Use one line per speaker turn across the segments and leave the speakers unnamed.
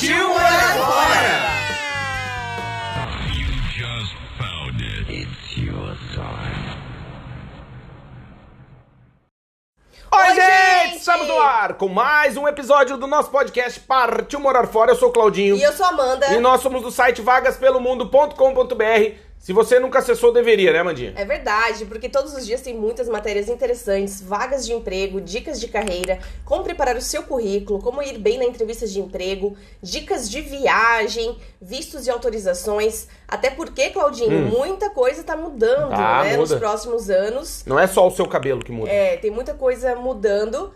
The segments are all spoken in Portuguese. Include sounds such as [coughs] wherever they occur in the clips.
Partiu morar fora! Oi, gente! Estamos no ar com mais um episódio do nosso podcast Partiu Morar Fora. Eu sou o Claudinho.
E eu sou a Amanda.
E nós somos do site vagaspelomundo.com.br. Se você nunca acessou, deveria, né, Mandinha?
É verdade, porque todos os dias tem muitas matérias interessantes, vagas de emprego, dicas de carreira, como preparar o seu currículo, como ir bem na entrevista de emprego, dicas de viagem, vistos e autorizações. Até porque, Claudinho, muita coisa tá mudando,
Tá,
né, nos
muda.
próximos anos.
Não é só o seu cabelo que muda.
É, tem muita coisa mudando.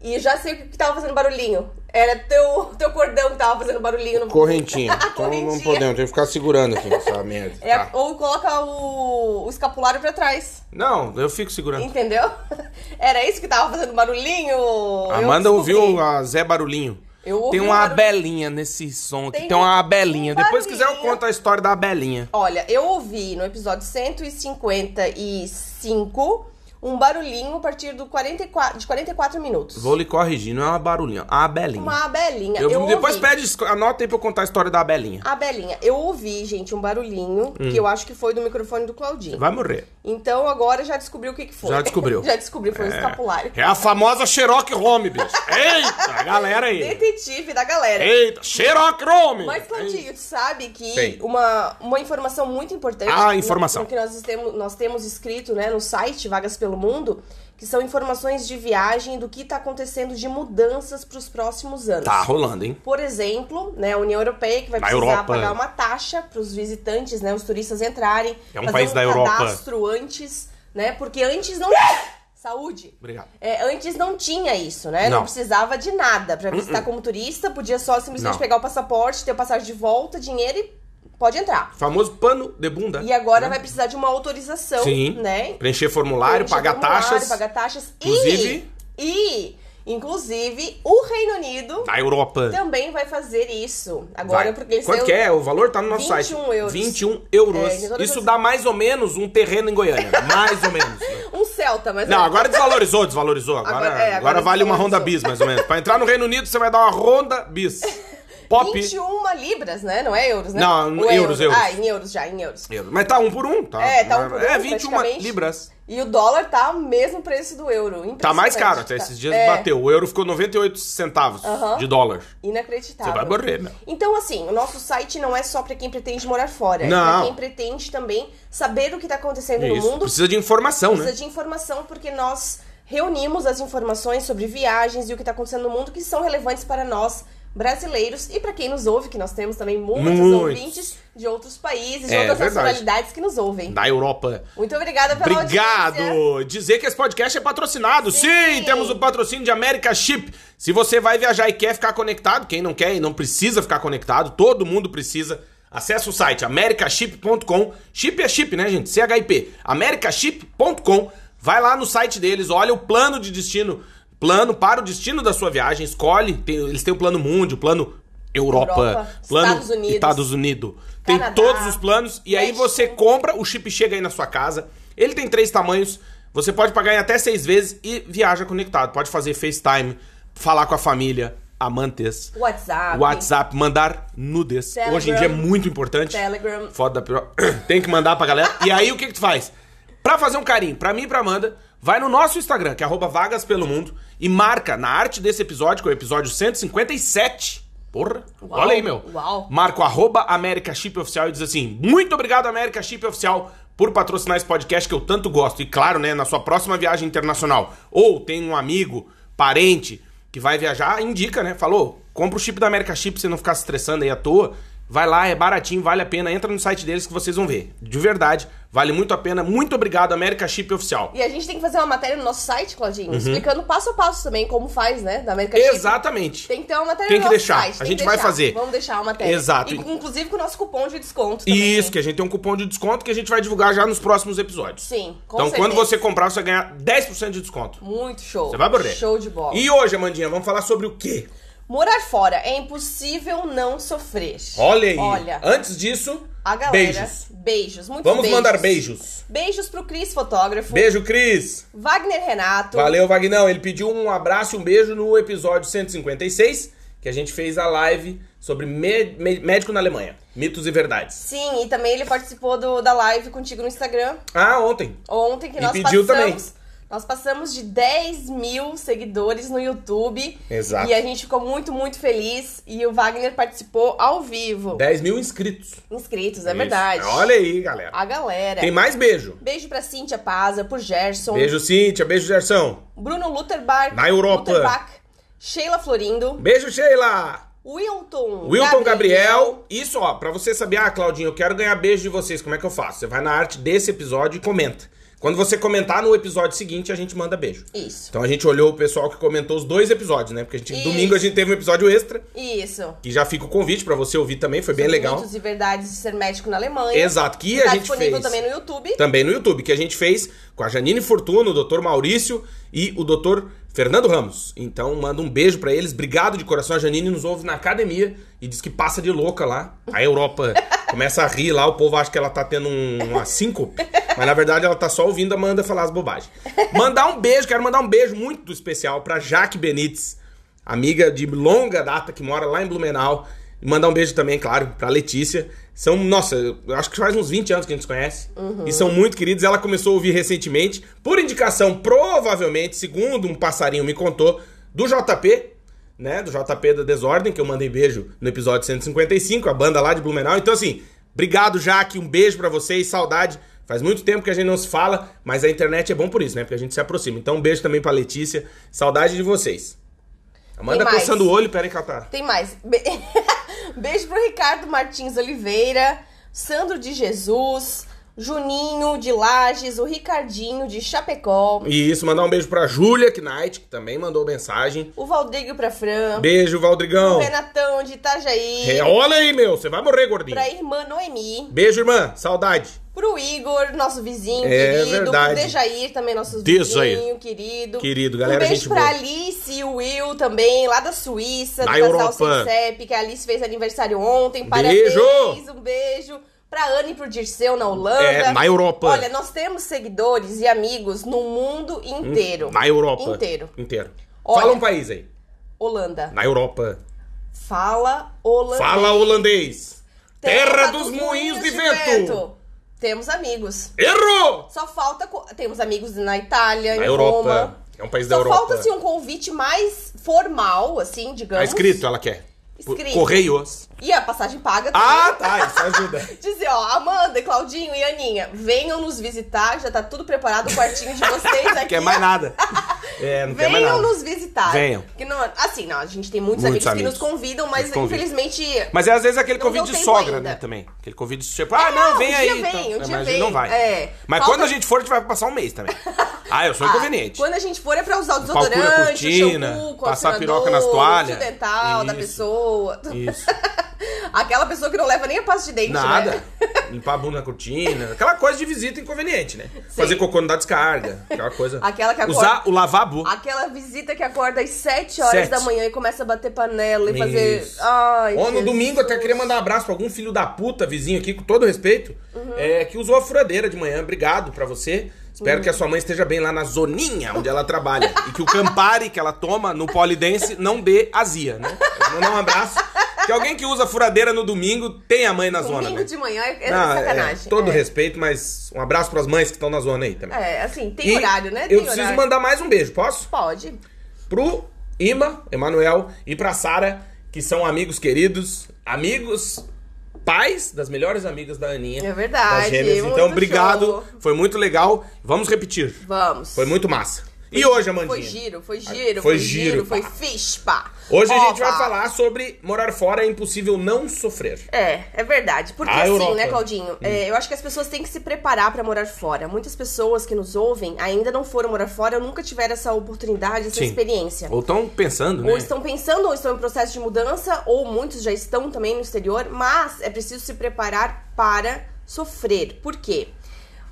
E já sei o que tava fazendo barulhinho. Era teu, teu cordão que tava fazendo barulhinho no [laughs]
Correntinha. [laughs] Então não
correntinha.
podemos, tem que ficar segurando aqui essa merda.
É,
Tá.
Ou coloca o, o escapulário pra trás.
Não, eu fico segurando.
Entendeu? [laughs] Era isso que tava fazendo barulhinho.
Amanda
descobri.
ouviu a Zé Barulhinho.
Eu ouvi
Tem
um
uma abelinha nesse som aqui.
Tem
Tem, uma
um-
abelinha. Depois, se quiser, eu conto a história da abelinha.
Olha, eu ouvi no episódio 155 um barulhinho a partir do 44, de 44 minutos.
Vou lhe corrigir, não é uma barulhinha, é uma abelinha.
Uma abelinha.
Eu-
Eu
depois
ouvi.
pede, anota aí pra eu contar a história da abelinha.
Abelinha. Eu ouvi, gente, um barulhinho que eu acho que foi do microfone do Claudinho.
Vai morrer.
Então agora já descobriu o que, que foi.
Já descobriu. [laughs]
já descobriu, foi um escapulário.
É a famosa Sherlock Holmes, bicho. Eita, galera aí.
Detetive da galera.
Eita, Sherlock Holmes.
Mas, Claudinho, tu sabe que uma, uma informação muito importante.
Ah,
no-
informação.
No, que nós temos, nós temos escrito né, no site Vagas pelo Mundo, que são informações de viagem do que está acontecendo de mudanças para os próximos anos.
Tá rolando, hein?
Por exemplo, né, a União Europeia que vai
Na
precisar
Europa.
pagar uma taxa para os visitantes, né, os turistas entrarem,
É um
fazer
país
um
da Europa.
cadastro antes, né, porque antes não saúde.
Obrigado.
É, antes não tinha isso, né? Não,
Não. Uh-uh.
precisava de nada pra visitar como turista, podia só simplesmente
Não.
pegar o passaporte, ter o passagem de volta, dinheiro e pode entrar.
Famoso pano de bunda.
E agora vai precisar de uma autorização,
Sim.
né?
Preencher formulário,
Preencher
pagar
formulário,
taxas.
Pagar taxas.
Inclusive-
E, e, inclusive, o Reino Unido
Da Europa.
também vai fazer isso. Agora,
Vai.
porque eles
Quanto que é? O valor tá no nosso
21
site.
euros.
21 euros.
É, todas
Isso dá mais ou menos um terreno em Goiânia. [laughs] mais ou menos.
um Celta, mas
Não, agora desvalorizou, desvalorizou. Agora,
Agora- é,
agora,
agora
vale uma Honda. Bis, mais ou menos. Pra entrar no Reino Unido, você vai dar uma Honda Bis. [laughs] Pop.
21 libras, né? Não é euros, né?
Não,
Ou é
euros, euros.
Ah, em euros já, em euros.
Euro. Mas tá um por um, tá?
É, tá um por um,
É 21
praticamente.
libras.
E o dólar tá o mesmo preço do euro.
Tá mais caro, até
tá?
esses dias
É,
bateu. O euro ficou 98 centavos de dólar.
Inacreditável.
Você vai morrer, meu.
Então, assim, o nosso site não é só pra quem pretende morar fora. É
Não.
pra quem pretende também saber o que tá acontecendo no
Isso.
mundo.
Precisa de informação,
Precisa
né?
de informação, porque nós reunimos as informações sobre viagens e o que tá acontecendo no mundo que são relevantes para nós brasileiros e pra quem nos ouve, que nós temos também muitos,
Muitos.
ouvintes de outros países, de
É,
outras
verdade.
nacionalidades que nos ouvem.
Da Europa.
Muito obrigada pela audiência.
Obrigado! Dizer que esse podcast é patrocinado. Sim.
Sim.
temos o patrocínio de America Chip. Se você vai viajar e quer ficar conectado, quem não quer e não precisa ficar conectado, todo mundo precisa. Acesse o site americaship.com. Chip é chip, né, gente? CHIP. americaship.com. Vai lá no site deles, olha o plano de destino, plano para o destino da sua viagem, escolhe. Tem- eles têm o plano mundo, o plano Europa,
Europa,
plano
Estados Unidos.
Estados Unidos. Tem
Canadá,
todos os planos e aí você compra, o chip chega aí na sua casa. Ele tem três tamanhos. Você pode pagar em até seis vezes e viaja conectado. Pode fazer FaceTime, falar com a família, amantes,
WhatsApp.
WhatsApp, mandar nudes.
Telegram.
Hoje em dia é muito importante.
Telegram.
Foda da pior. [coughs] Tem que mandar pra galera. E aí o que que tu faz? Pra fazer um carinho, pra mim e pra Amanda, vai no nosso Instagram, que é arroba vagas pelo mundo, e marca na arte desse episódio, que é o episódio 157. Porra,
Uau,
olha aí, meu.
uau.
Marca o arroba América Chip Oficial e diz assim: Muito obrigado, América Chip Oficial, por patrocinar esse podcast que eu tanto gosto. E claro, né, na sua próxima viagem internacional, ou tem um amigo, parente, que vai viajar, indica, né? Falou, compra o chip da América Chip pra você não ficar se estressando aí à toa. Vai lá, é baratinho, vale a pena. Entra no site deles que vocês vão ver. De verdade, vale muito a pena. Muito obrigado, América Chip Oficial.
E a gente tem que fazer uma matéria no nosso site, Claudinho, explicando passo a passo também como faz, né? Da América Chip.
Exatamente.
Tem que ter uma matéria
Tem
no
que
nosso
deixar.
site.
A gente vai
deixar.
fazer.
Vamos deixar uma matéria.
Exato.
E, inclusive com o nosso cupom de desconto também.
Isso, que a gente tem um cupom de desconto que a gente vai divulgar já nos próximos episódios.
Sim, com
Então, quando
certeza.
você comprar, você vai ganhar 10% de desconto.
Muito show.
Você vai morrer.
Show de bola.
E hoje, Amandinha, vamos falar sobre o quê?
Morar fora é impossível não sofrer.
Olha aí.
Olha,
Antes disso,
a galera.
beijos.
Beijos, muitos
Vamos
beijos.
mandar beijos.
Beijos pro Cris Fotógrafo.
Beijo, Cris.
Wagner Renato.
Valeu, Vagnão. Ele pediu um abraço e um beijo no episódio 156, que a gente fez a live sobre médico na Alemanha. Mitos e verdades.
Sim, e também ele participou do, da live contigo no Instagram
Ah, ontem.
ontem, que
E
nós
pediu
passamos. Nós passamos de 10 mil seguidores no YouTube.
Exato.
E a gente ficou muito, muito feliz. E o Wagner participou ao vivo.
10 mil inscritos.
Inscritos, é
Isso.
verdade.
Olha aí, galera.
A galera.
Tem mais beijo.
Beijo pra Cíntia Paza, por Gerson.
Beijo, Cíntia. Beijo, Gerson.
Bruno Lutherbach.
Na Europa.
Lutherbach, Sheila Florindo.
Beijo, Sheila.
Wilton.
Wilton Gabriel. Isso, ó, pra você saber, ah, Claudinho, eu quero ganhar beijo de vocês, como é que eu faço? Você vai na arte desse episódio e comenta. Quando você comentar no episódio seguinte, a gente manda beijo.
Isso.
Então a gente olhou o pessoal que comentou os dois episódios, né? Porque a gente,
Isso.
domingo a gente teve um episódio extra,
Isso.
que já fica o convite pra você ouvir também, foi bem
Sobre
legal.
Mitos e verdades de ser médico na Alemanha.
Exato, que a
tá
gente
disponível
fez.
também no YouTube.
Também no YouTube, que a gente fez com a Janine Fortuna, o Dr. Maurício e o Dr. Fernando Ramos. Então manda um beijo pra eles, obrigado de coração. A Janine nos ouve na academia e diz que passa de louca lá. A Europa [laughs] começa a rir lá, o povo acha que ela tá tendo um, uma síncope, mas na verdade ela tá só ouvindo a Amanda falar as bobagens. Mandar um beijo, quero mandar um beijo muito especial pra Jaque Benites, amiga de longa data que mora lá em Blumenau. E mandar um beijo também, claro, pra Letícia. São, nossa, eu acho que faz uns 20 anos que a gente se conhece. E são muito queridos. Ela começou a ouvir recentemente, por indicação, provavelmente, segundo um passarinho me contou, do JP, né? Do JP da Desordem, que eu mandei beijo no episódio 155, a banda lá de Blumenau. Então, assim, obrigado, Jaque. Um beijo pra vocês, saudade. Faz muito tempo que a gente não se fala, mas a internet é bom por isso, né? Porque a gente se aproxima. Então, um beijo também pra Letícia. Saudade de vocês. Amanda coçando o olho, peraí que ela tá.
Tem mais. [laughs] Be- Beijo pro Ricardo Martins Oliveira, Sandro de Jesus, Juninho de Lages, o Ricardinho de Chapecó,
E isso, mandar um beijo pra Júlia Knight, que também mandou mensagem.
o Valdrigo pra Fran,
Beijo,
o
Valdrigão.
Renatão de Itajaí,
É, olha aí, meu, você vai morrer, gordinho.
pra irmã Noemi,
Beijo, irmã. Saudade.
Pro Igor, nosso vizinho
É
querido,
verdade.
pro Dejair também, nosso
Dejair.
vizinho querido.
Querido, galera,
Um beijo
gente
pra
boa.
Alice e o Will também, lá da Suíça,
Na
do casal
Europa.
Sensep, que a Alice fez aniversário ontem. Parabéns,
Beijo!
um beijo. Pra Anne e pro Dirceu na Holanda.
É, na Europa.
Olha, nós temos seguidores e amigos no mundo inteiro.
Na Europa.
Inteiro.
Inteiro.
Olha.
Fala um país aí.
Holanda.
Na Europa.
Fala holandês.
Fala holandês. Terra, dos, moinhos de, vento.
Temos amigos.
Errou!
Só falta. Temos amigos na Itália,
Na
em
Europa.
Roma.
É um país da
Só
Europa.
falta assim um convite mais formal, assim, digamos.
Tá escrito, ela quer.
Escrito.
Correios.
E a passagem paga também.
Ah, tá. Isso ajuda. [laughs]
Dizer, ó, Amanda, Claudinho e Aninha, venham nos visitar, já tá tudo preparado, o quartinho de vocês aqui.
Não quer mais nada. [laughs] É, não quer mais
Venham
nada.
nos visitar.
Venham.
Porque não, assim, não, a gente tem muitos,
Muitos
amigos,
amigos.
que nos convidam, mas infelizmente.
Mas é às vezes aquele
Não
convite de sogra,
ainda.
né, também. Aquele convite tipo, ah,
É,
não,
não,
vem
um
aí.
dia vem,
então.
um
É,
dia
mas
vem.
não vai.
É.
Mas
Falta-
quando a gente for, a gente vai passar um mês também. [laughs] Ah, eu sou
Ah,
inconveniente.
Quando a gente for é pra usar o desodorante,
cortina,
o shampoo,
passar
condicionador,
piroca nas toalhas.
o dental da
Isso.
pessoa.
Isso.
Aquela pessoa que não leva nem a pasta de dente,
Nada.
né?
Limpar a bunda na cortina. Aquela coisa de visita inconveniente, né? Fazer cocô não dá descarga. Aquela coisa.
Aquela que acorda-
Usar o lavabo.
Aquela visita que acorda às 7 horas
Sete.
da manhã e começa a bater panela e fazer.
Isso.
Ai,
Ou no domingo até queria mandar um abraço pra algum filho da puta vizinho aqui, com todo respeito, é, que usou a furadeira de manhã. Obrigado pra você. Espero que a sua mãe esteja bem lá na zoninha onde ela trabalha. e que o Campari que ela toma no polidense não dê azia, né? Mandar um abraço. Que alguém que usa furadeira no domingo tem a mãe na zona,
Domingo
né?
de manhã é, é
Não,
sacanagem.
todo
é.
respeito, mas um abraço pras mães que estão na zona aí também.
É, assim, tem
E
horário, né?
Eu
Tem
preciso
horário.
mandar mais um beijo, posso?
Pode.
pro Ima, Emanuel e pra Sara, que são amigos queridos, amigos pais das melhores amigas da Aninha.
É verdade,
das gêmeas. Então, obrigado.
show.
Foi muito legal. Vamos repetir.
Vamos.
Foi muito massa. E hoje, Amandinha?
Foi giro, foi giro,
Foi
foi,
giro,
foi fispa.
Hoje a gente vai falar sobre morar fora é impossível não sofrer.
É, é verdade. Porque
A
assim,
Europa.
né, Claudinho? é, eu acho que as pessoas têm que se preparar pra morar fora. Muitas pessoas que nos ouvem ainda não foram morar fora ou nunca tiveram essa oportunidade, essa
Sim.
experiência.
Ou estão pensando, né?
Ou estão pensando, ou estão em processo de mudança, ou muitos já estão também no exterior, mas é preciso se preparar para sofrer. Por quê?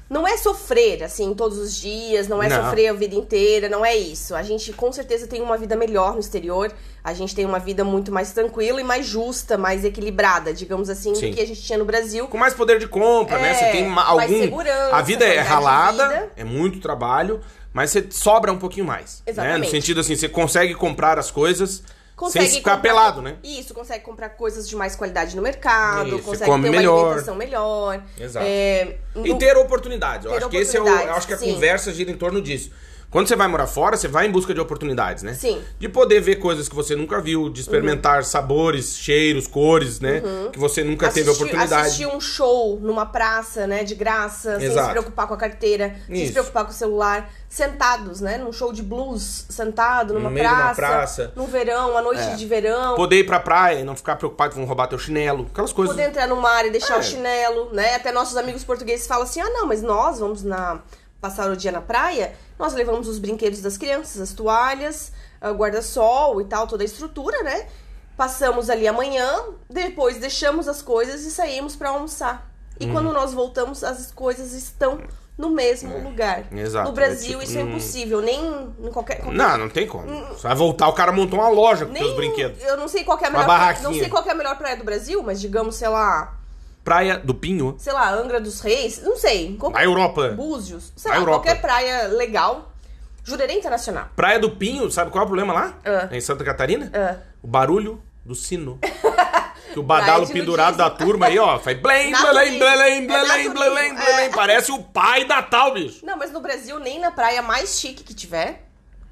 Não é sofrer, assim, todos os dias, não é
Não.
sofrer a vida inteira, não é isso. A gente com certeza tem uma vida melhor no exterior, a gente tem uma vida muito mais tranquila e mais justa, mais equilibrada, digamos assim,
Sim.
do que a gente tinha no Brasil.
Com mais poder de compra, né?
É,
Você tem ma-
mais
algum.
segurança,
a vida é ralada,
vida.
é muito trabalho, mas você sobra um pouquinho mais. Né? No
Exatamente.
sentido assim, você consegue comprar as coisas
Consegue
sem ficar
comprar-
pelado, né?
Isso, consegue comprar coisas de mais qualidade no mercado,
Isso,
consegue ter uma
melhor.
alimentação melhor.
Exato.
É,
E
no-
ter oportunidades. Eu
Ter
acho que esse é o. Eu acho que a
sim.
conversa gira em torno disso. Quando você vai morar fora, você vai em busca de oportunidades, né?
Sim.
De poder ver coisas que você nunca viu, de experimentar sabores, cheiros, cores, né? Que você nunca teve oportunidade.
assistir um show numa praça, né, de graça, sem
Exato.
se preocupar com a carteira, sem
Isso.
se preocupar com o celular, sentados, né, num show de blues, sentado numa
uma
praça,
praça.
no verão, à noite
É.
de verão.
Poder ir pra praia e não ficar preocupado que vão roubar teu chinelo. Aquelas coisas.
Poder entrar no mar e deixar
É.
o chinelo, né? Até nossos amigos portugueses falam assim: ah, não, mas nós vamos na passar o dia na praia, nós levamos os brinquedos das crianças, as toalhas, ah, o guarda-sol e tal, toda a estrutura, né? Passamos ali amanhã, depois deixamos as coisas e saímos pra almoçar. E
Uhum.
quando nós voltamos, as coisas estão no mesmo lugar.
É. exato,
No Brasil,
é tipo,
isso é
hum.
impossível, nem em qualquer. qualquer-
Não, não tem como. Você vai voltar, o cara montou uma loja com
nem,
teus brinquedos.
Eu não sei qual é a melhor. praia-
barraquinha.
Não sei qual é a melhor praia do Brasil, mas digamos, sei lá,
Praia do Pinho.
sei lá, Angra dos Reis, não sei. Qualquer,
Na Europa.
Búzios, sei lá,
Europa.
qualquer praia legal. Jurerê Internacional.
Praia do Pinho, sabe qual é o problema lá?
Ah.
Em Santa Catarina?
Ah.
O barulho do sino. [laughs] Que o badalo pendurado da turma aí, ó, faz blém, blém, blém, blém, blém, blém. Parece o pai da tal, bicho.
Não, mas no Brasil, nem na praia mais chique que tiver,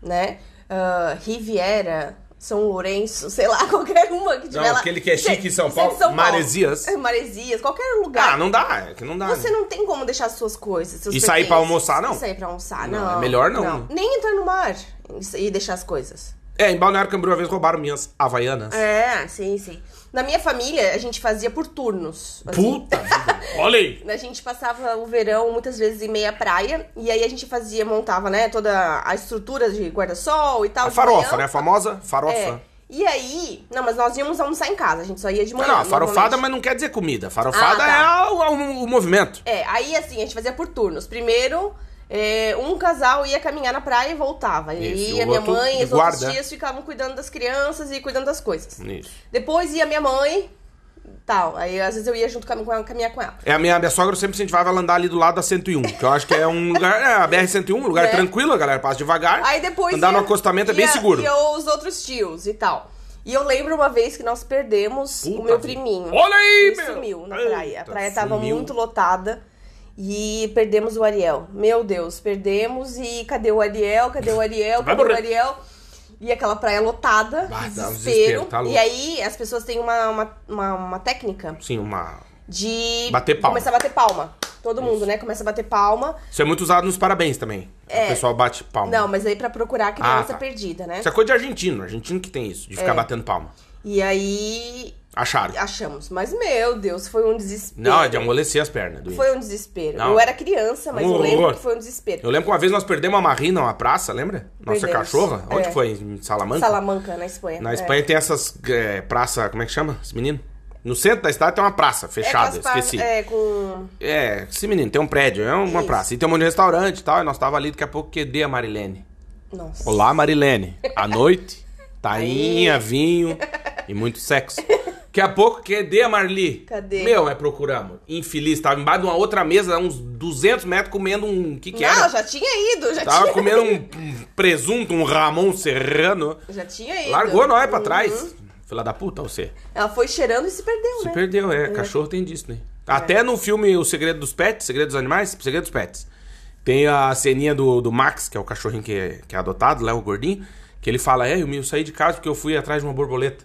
né? Ah, Riviera, São Lourenço, sei lá, [laughs] qualquer uma que tiver
Não,
lá.
aquele que é chique em São
é de
Paulo, Maresias.
É, Maresias, qualquer lugar.
Ah, não dá, é que não dá.
Você
né?
não tem como deixar suas coisas, seus
E sair pra almoçar, não?
E sair pra almoçar,
Não,
não.
é melhor não.
Nem entrar no mar e deixar as coisas.
É, em Balneário Camboriú, uma vez roubaram minhas havaianas.
É, sim, sim. Na minha família, a gente fazia por turnos. assim.
Puta [laughs] vida. Olha aí.
A gente passava o verão muitas vezes em meia praia e aí a gente fazia, montava, né, toda a estrutura de guarda-sol e tal.
A farofa,
manhã.
né? A famosa farofa.
É. E aí, não, mas nós íamos almoçar em casa, a gente só ia de
Não,
manhã.
não, a farofada, mas não quer dizer comida. Farofada
Ah, tá.
é o, o- o movimento.
É, aí assim, a gente fazia por turnos. Primeiro, é, um casal ia caminhar na praia e voltava. E
Isso,
aí
e
a minha mãe e os outros
guarda.
dias ficavam cuidando das crianças e cuidando das coisas.
Isso.
Depois ia minha mãe, tal. Aí às vezes eu ia junto com ela, caminhar com ela.
É, a minha, minha sogra sempre incentivava ela andar ali do lado da 101, que eu acho que é um lugar, é, a BR-101, um lugar
É.
tranquilo, a galera passa devagar.
Aí depois
Andar
ia,
no acostamento é bem seguro.
ia os outros tios e tal. E eu lembro uma vez que nós perdemos
Puta
o meu priminho.
Olha aí,
Ele
meu!
sumiu na praia. A praia tava
sumiu.
muito lotada. E perdemos o Ariel. Meu Deus, perdemos e cadê o Ariel? Cadê o Ariel? Cadê o. Ariel? E aquela praia lotada,
um
desespero.
desespero, tá
e aí as pessoas têm uma, uma, uma, uma técnica
Sim, uma...
de
Bater palma.
começar a bater palma. Todo mundo, né? Começa a bater palma.
Isso é muito usado nos parabéns também.
É.
O pessoal bate palma.
Não, mas aí pra procurar a criança
Ah, tá.
perdida, né?
Isso é coisa de argentino. Argentino que tem isso, de ficar
É.
batendo palma.
E aí
Acharam.
achamos. Mas, meu Deus, foi um desespero.
Não, é de amolecer as pernas. doente.
Foi um desespero.
Não.
Eu era criança, mas
Um
eu lembro
horror.
que foi um desespero.
Eu lembro que uma vez nós perdemos uma marrina numa praça, lembra? Nossa
Perdemos.
cachorra. Onde
É.
foi? Em Salamanca?
Salamanca, na Espanha.
Na
É.
Espanha tem essas é, praça, como é que chama? Esse menino? No centro da cidade tem uma praça
É,
fechada,
pa-
esqueci.
É, com...
É, esse menino tem um prédio, é uma
Isso.
praça. E tem um monte de restaurante e tal. E nós tava ali, daqui a pouco, QD a Marilene.
Nossa.
Olá, Marilene. À noite, [laughs] tainha, vinho e muito sexo. [laughs] Daqui a pouco, QD a Marli.
Cadê?
Meu, é procuramos. Infeliz, tava embaixo de uma outra mesa, uns 200 metros, comendo um... O que que
Não,
era?
já tinha ido, já
Tava
tinha [laughs]
comendo um, presunto, um Ramon Serrano.
Já tinha ido.
Largou nós pra
Uhum.
trás. Filha da puta, você.
Ela foi cheirando e se perdeu,
Se
né?
perdeu, é. Cachorro tem disso, né? Até no filme O Segredo dos Pets, Segredo dos Animais, Segredo dos Pets. Tem a ceninha do, do Max, que é o cachorrinho que é, que é adotado, lá, o gordinho, que ele fala, é, eu me saí de casa porque eu fui atrás de uma borboleta.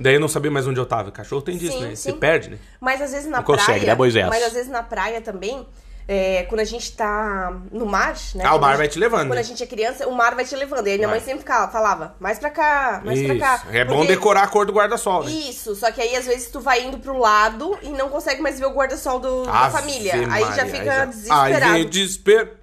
Daí eu não sabia mais onde eu tava. Cachorro tem disso,
Uhum. Sim,
né?
sim.
Se perde, né?
Mas às vezes na
Não consegue,
praia.
né, Moisés?
Mas às vezes na praia também. é, quando a gente tá no mar, né?
Ah, o mar vai te levando,
Quando
né?
a gente é criança, o mar vai te levando. E aí minha
Vai.
mãe sempre ficava, falava, mais pra cá, mais pra cá.
Isso. É bom
Porque-
decorar a cor do guarda-sol, né?
Isso, só que aí às vezes tu vai indo pro lado e não consegue mais ver o guarda-sol da família. Aí já
Maria,
fica
Aí
desesperado.
vem o desespero.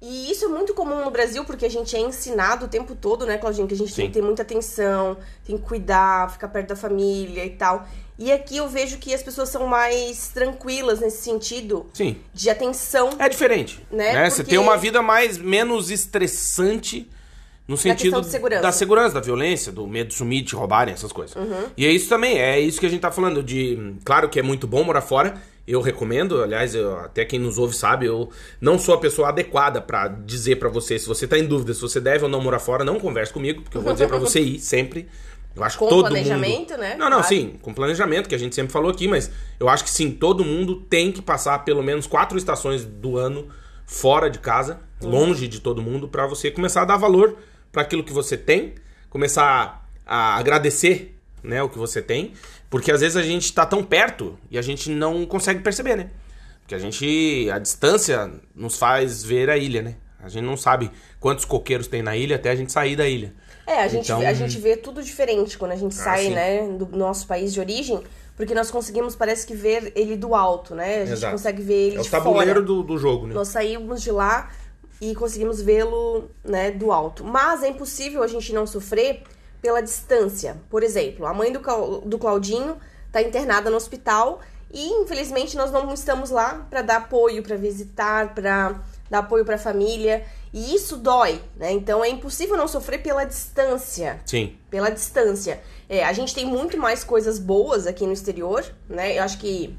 E isso é muito comum no Brasil, porque a gente é ensinado o tempo todo, né, Claudinho? Que a gente tem
Sim.
que ter muita atenção, tem que cuidar, ficar perto da família e tal. E aqui eu vejo que as pessoas são mais tranquilas nesse sentido
Sim.
de atenção.
É diferente.
Né?
Né? Você tem uma vida mais menos estressante no sentido
de segurança.
da segurança, da violência, do medo de sumir, de roubarem, essas coisas.
Uhum.
E é isso também, é isso que a gente tá falando de, claro que é muito bom morar fora. Eu recomendo, aliás, eu- até quem nos ouve sabe, eu não sou a pessoa adequada pra dizer pra você se você tá em dúvida se você deve ou não morar fora, não converse comigo, porque eu vou dizer pra você ir sempre. Eu acho
Com
que todo
planejamento,
mundo...
né?
Não, não,
Claro.
sim, com planejamento, que a gente sempre falou aqui, mas eu acho que sim, todo mundo tem que passar pelo menos quatro estações do ano fora de casa, longe de todo mundo, pra você começar a dar valor pra aquilo que você tem, começar a agradecer, né, o que você tem, porque às vezes a gente tá tão perto e a gente não consegue perceber, né? Porque a gente, a distância nos faz ver a ilha, né? A gente não sabe quantos coqueiros tem na ilha até a gente sair da ilha.
É, a gente,
Então-
a gente vê tudo diferente quando a gente
Ah,
sai, né, do nosso país de origem, porque nós conseguimos, parece que, ver ele do alto, né? A gente
Exato.
consegue ver ele
É o
de
tabuleiro
fora.
do, do jogo, né?
Nós saímos de lá e conseguimos vê-lo, né, do alto. Mas é impossível a gente não sofrer pela distância. Por exemplo, a mãe do, do Claudinho tá internada no hospital e infelizmente nós não estamos lá para dar apoio, para visitar, para dar apoio para a família. E isso dói, né? Então é impossível não sofrer pela distância
Sim.
pela distância. É, a gente tem muito mais coisas boas aqui no exterior, né? Eu acho que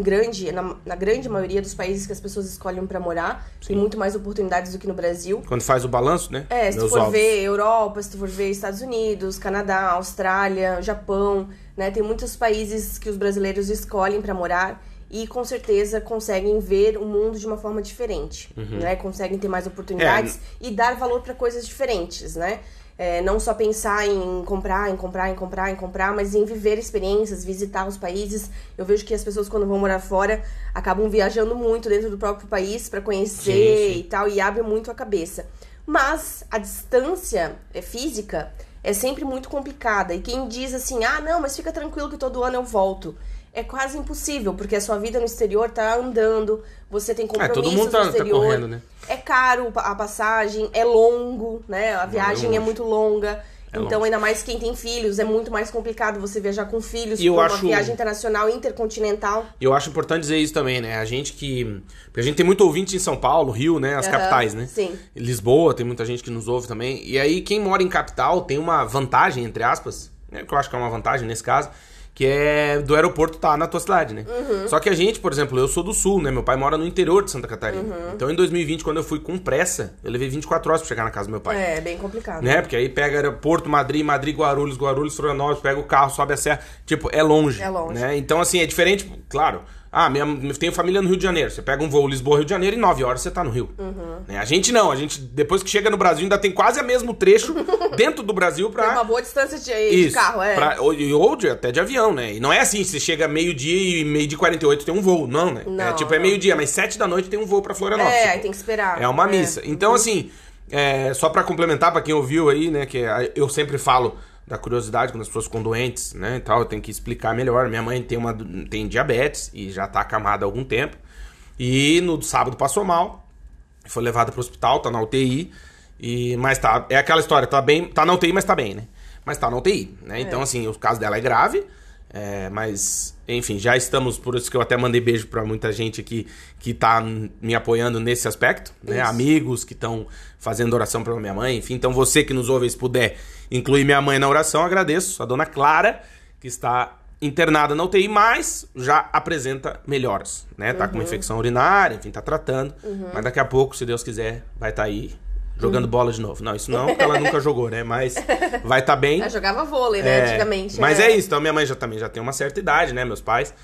grande, na, na grande maioria dos países que as pessoas escolhem pra morar, tem muito mais oportunidades do que no Brasil.
Quando faz o balanço, né?
É, se tu
Meus
for
ovos.
ver Europa, se tu for ver Estados Unidos, Canadá, Austrália, Japão, né? Tem muitos países que os brasileiros escolhem pra morar e com certeza conseguem ver o mundo de uma forma diferente,
Uhum.
né? Conseguem ter mais oportunidades e dar valor pra coisas diferentes, né? É, não só pensar em comprar, em comprar, em comprar, em comprar, mas em viver experiências, visitar os países. Eu vejo que as pessoas quando vão morar fora acabam viajando muito dentro do próprio país pra conhecer
Sim, sim.
e tal e abre muito a cabeça. Mas a distância é, física é sempre muito complicada. E quem diz assim, ah, não, mas fica tranquilo que todo ano eu volto. É quase impossível, porque a sua vida no exterior tá andando, você tem
É,
compromissos
todo mundo tá,
no
tá
exterior.
correndo, né?
É caro a passagem, é longo, né? A viagem
longe.
é muito longa.
É
então,
longe.
ainda mais quem tem filhos, é muito mais complicado você viajar com filhos
E eu
por
acho-
uma viagem internacional intercontinental.
E eu acho importante dizer isso também, né? A gente que. Porque a gente tem muito ouvinte em São Paulo, Rio, né? As
Aham,
capitais, né?
sim.
Lisboa, tem muita gente que nos ouve também. E aí, quem mora em capital tem uma vantagem, entre aspas, né? Que eu acho que é uma vantagem nesse caso, que é do aeroporto tá na tua cidade, né?
Uhum.
Só que a gente, por exemplo, eu sou do sul, né? Meu pai mora no interior de Santa Catarina.
Uhum.
Então, em 2020, quando eu fui com pressa, eu levei 24 horas pra chegar na casa do meu pai.
É, bem complicado.
Né? Porque aí pega aeroporto, Madrid, Madrid, Guarulhos, Guarulhos, Florianópolis, pega o carro, sobe a serra. Tipo, é longe.
É longe.
Né? Então, assim, é diferente, claro. Ah, minha, eu tenho família no Rio de Janeiro. Você pega um voo Lisboa-Rio de Janeiro e 9 horas você tá no Rio.
Uhum.
Né? A gente não. A gente, depois que chega no Brasil, ainda tem quase o mesmo trecho [laughs] dentro do Brasil pra...
Tem uma boa distância de, de
Isso,
carro, é.
pra- ou, ou de- até de avião, né? E não é assim, você chega meio-dia e meio-dia e 48 tem um voo, não, né? é
Não,
tipo, é meio-dia, mas 7 da noite tem um voo pra Florianópolis.
É,
tipo,
tem que esperar.
é uma
É.
missa. Então, assim, é, só pra complementar pra quem ouviu aí, né, que é- eu sempre falo da curiosidade quando as pessoas ficam doentes, né, e tal, eu tenho que explicar melhor. Minha mãe tem uma tem diabetes e já tá acamada há algum tempo. E no sábado passou mal, foi levada pro hospital, tá na UTI. E mas tá, é aquela história, tá bem, tá na UTI, mas tá bem, né? Mas tá na UTI, né? Então assim, o caso dela é grave. É, mas, enfim, já estamos, por isso que eu até mandei beijo pra muita gente aqui que tá me apoiando nesse aspecto, né? Amigos que estão fazendo oração pra minha mãe, enfim. Então, você que nos ouve, se puder incluir minha mãe na oração, agradeço. A dona Clara, que está internada na UTI, mas já apresenta melhoras, né? Tá com uma infecção urinária, enfim, tá tratando. Mas daqui a pouco, se Deus quiser, vai estar aí jogando bola de novo. Não, isso não, porque ela nunca jogou, né? Mas vai estar bem.
Ela jogava vôlei, né,
É,
antigamente.
Mas é. isso, então minha mãe já também já tem uma certa idade, né? Meus pais.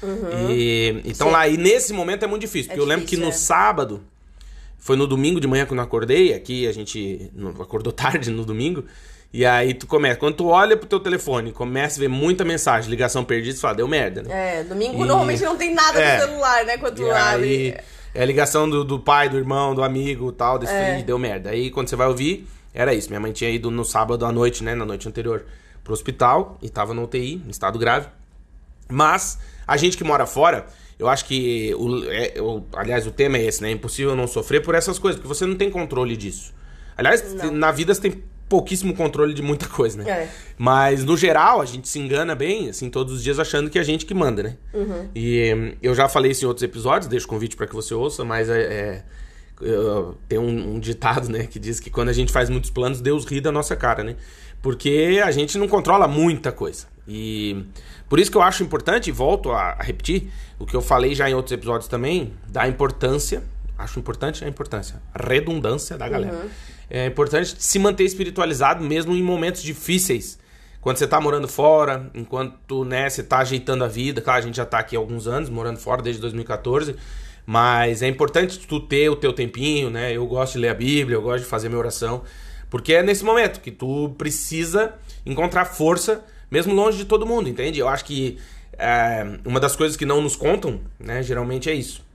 E então
Sim.
lá, e nesse momento é muito difícil, porque eu lembro que no
é.
sábado, foi no domingo de manhã quando eu acordei, aqui a gente acordou [laughs] tarde no domingo. E aí tu começa, quando tu olha pro teu telefone, começa a ver muita mensagem, ligação perdida, tu fala, deu merda, né?
É, domingo
E-
normalmente não tem nada
É.
no celular, né? Quando tu abre.
aí, É a ligação do, do pai, do irmão, do amigo tal, desse
É.
Deu merda. Aí quando você vai ouvir, era isso. Minha mãe tinha ido no sábado à noite, né? Na noite anterior, pro hospital e tava no UTI, em estado grave. Mas a gente que mora fora, eu acho que. O, é, o- aliás, o tema é esse, né? É impossível não sofrer por essas coisas, porque você não tem controle disso. Aliás,
Não.
na vida você tem pouquíssimo controle de muita coisa, né?
É.
Mas, no geral, a gente se engana bem, assim, todos os dias achando que é a gente que manda, né? E hum, eu já falei isso em outros episódios, deixo o convite para que você ouça, mas é. é, tem um, um ditado, né, que diz que quando a gente faz muitos planos, Deus ri da nossa cara, né? Porque a gente não controla muita coisa. E por isso que eu acho importante, e volto a, a repetir, o que eu falei já em outros episódios também, da importância, acho importante a importância, a redundância da galera. É importante se manter espiritualizado mesmo em momentos difíceis. Quando você tá morando fora, enquanto né, você tá ajeitando a vida, claro, a gente já tá aqui há alguns anos, morando fora desde 2014, mas é importante tu ter o teu tempinho, né? Eu gosto de ler a Bíblia, eu gosto de fazer minha oração, porque é nesse momento que tu precisa encontrar força, mesmo longe de todo mundo, entende? Eu acho que é, uma das coisas que não nos contam, né, geralmente é isso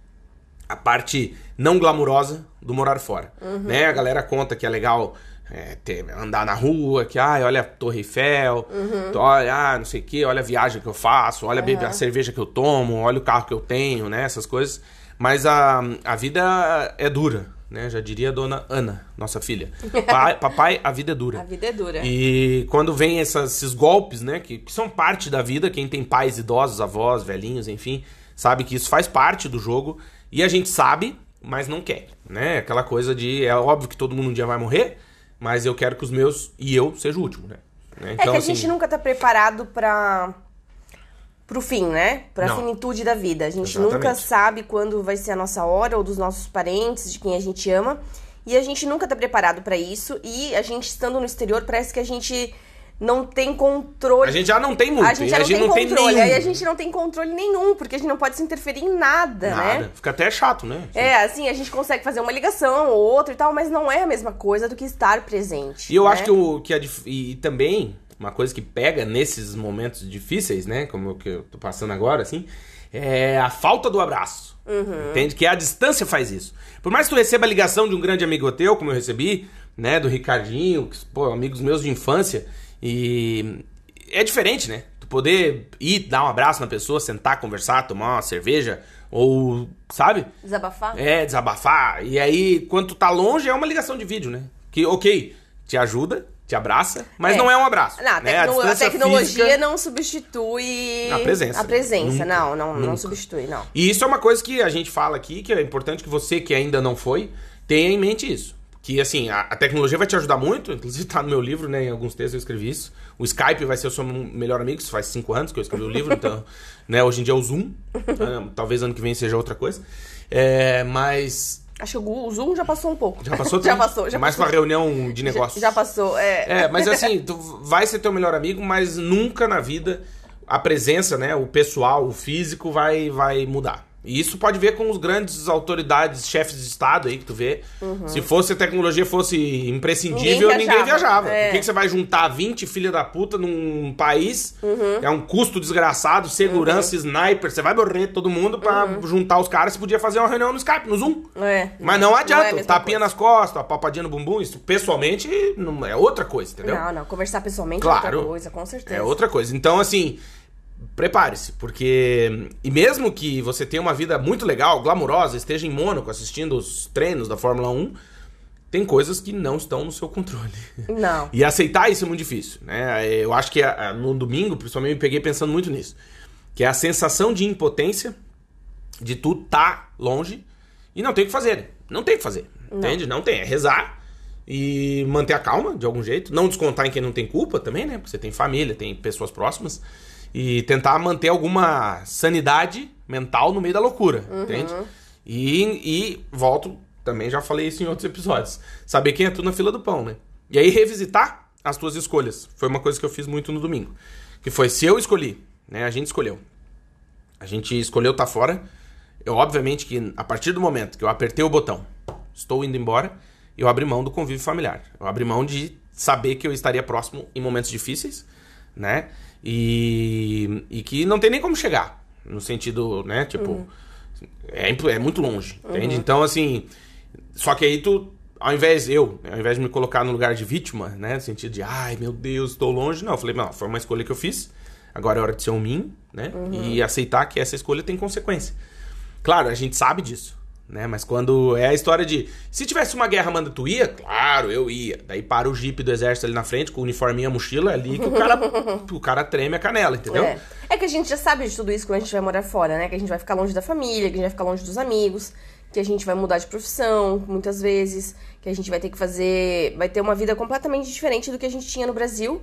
a parte não glamurosa do morar fora. Né? A galera conta que é legal é, ter- andar na rua, que ah, olha a Torre Eiffel, olha, ah, não sei o que, olha a viagem que eu faço, olha a bebida- a cerveja que eu tomo, olha o carro que eu tenho, né? Essas coisas. Mas a, a vida é dura, né? Já diria a dona Ana, nossa filha. Pai- [laughs] papai, a vida é dura.
A vida é dura.
E quando vem essas- esses golpes, né, que, que são parte da vida, quem tem pais idosos, avós, velhinhos, enfim, sabe que isso faz parte do jogo. E a gente sabe, mas não quer, né? Aquela coisa de, é óbvio que todo mundo um dia vai morrer, mas eu quero que os meus e eu seja o último, né? Né?
É que a gente nunca tá preparado pra. pro fim, né? Pra
Não.
finitude da vida. A gente
Exatamente.
nunca sabe quando vai ser a nossa hora, ou dos nossos parentes, de quem a gente ama. E a gente nunca tá preparado pra isso. E a gente estando no exterior, parece que a gente não tem controle.
A gente já não tem muito,
A gente já não
gente
tem
não tem
controle.
nenhum.
Aí a gente não tem controle nenhum, porque a gente não pode se interferir em nada,
Nada.
né?
Fica até chato, né?
É, assim, a gente consegue fazer uma ligação ou outra e tal, mas não é a mesma coisa do que estar presente.
E eu
né?
acho que, o, que a, dif- e também, uma coisa que pega nesses momentos difíceis, né? Como o que eu tô passando agora, assim, é a falta do abraço. Entende? Que a distância faz isso. Por mais que tu receba a ligação de um grande amigo teu, como eu recebi, né? Do Ricardinho, que, pô, amigos meus de infância. E é diferente, né? Tu poder ir dar um abraço na pessoa, sentar, conversar, tomar uma cerveja, ou, sabe?
Desabafar?
É, desabafar. E aí, quando tu tá longe, é uma ligação de vídeo, né? Que, ok, te ajuda, te abraça, mas
É.
não é um abraço.
Não, a,
né?
tecno- a
distância
tecnologia
física-
não substitui
A presença.
A presença,
Nunca,
não, não, não
nunca.
substitui, não.
E isso é uma coisa que a gente fala aqui, que é importante que você que ainda não foi, tenha em mente isso. Que, assim, a, a tecnologia vai te ajudar muito, inclusive tá no meu livro, né? Em alguns textos eu escrevi isso. O Skype vai ser o seu melhor amigo, isso faz cinco anos que eu escrevi o livro, então, [laughs] né? Hoje em dia é o Zoom. Ah, Talvez ano que vem seja outra coisa. É, mas
Acho que o Zoom já passou um pouco.
Já passou [laughs]
já passou, já
É mais
passou.
pra reunião de negócios.
Já, já passou, é.
É, mas assim, [laughs] tu vai ser teu melhor amigo, mas nunca na vida a presença, né, o pessoal, o físico vai vai mudar. E isso pode ver com os grandes autoridades, chefes de estado aí que tu vê. Se fosse a tecnologia fosse imprescindível,
Ninguém
ninguém
viajava.
viajava.
É.
Por que, que você vai juntar 20 filha da puta num país?
Uhum.
É um custo desgraçado, segurança, sniper. Você vai morrer todo mundo pra
Uhum.
juntar os caras. Você podia fazer uma reunião no Skype, no Zoom.
É.
Mas não
é
adianta,
mesma
tapinha
coisa.
nas costas, a papadinha no bumbum, isso pessoalmente não é outra coisa, entendeu?
Não, não, conversar pessoalmente é
Claro.
outra coisa, com certeza.
É outra coisa. Então, assim, prepare-se, porque. E mesmo que você tenha uma vida muito legal, glamurosa, esteja em Mônaco assistindo os treinos da Fórmula 1, tem coisas que não estão no seu controle.
Não.
E aceitar isso é muito difícil, né? Eu acho que ah, no domingo, principalmente, me peguei pensando muito nisso. Que é a sensação de impotência de tu tá longe e não tem o que fazer. Não tem o que fazer, entende? Não tem. É rezar e manter a calma, de algum jeito. Não descontar em quem não tem culpa também, né? Porque você tem família, tem pessoas próximas. E tentar manter alguma sanidade mental no meio da loucura, entende? E, e volto, também já falei isso em outros episódios. Saber quem é tu na fila do pão, né? E aí revisitar as tuas escolhas. Foi uma coisa que eu fiz muito no domingo. Que foi, se eu escolhi, né? A gente escolheu. A gente escolheu estar fora. Eu, obviamente, que a partir do momento que eu apertei o botão, estou indo embora, eu abri mão do convívio familiar. Eu abri mão de saber que eu estaria próximo em momentos difíceis, né? E, e que não tem nem como chegar. No sentido, né? Tipo, É, imp- é muito longe,
Uhum.
entende? Então, assim. Só que aí tu, ao invés eu, ao invés de me colocar no lugar de vítima, né? No sentido de, ai meu Deus, estou longe. Não, eu falei, não, foi uma escolha que eu fiz. Agora é hora de ser um mim, né?
Uhum.
E aceitar que essa escolha tem consequência. Claro, a gente sabe disso, né? Mas quando é a história de. Se tivesse uma guerra, manda tu ia? Claro, eu ia. Daí para o jipe do exército ali na frente, com o uniforme e a mochila, ali que o cara, [laughs] o cara treme a canela, entendeu?
É. é que a gente já sabe de tudo isso quando a gente vai morar fora, né? Que a gente vai ficar longe da família, que a gente vai ficar longe dos amigos, que a gente vai mudar de profissão muitas vezes, que a gente vai ter que fazer. vai ter uma vida completamente diferente do que a gente tinha no Brasil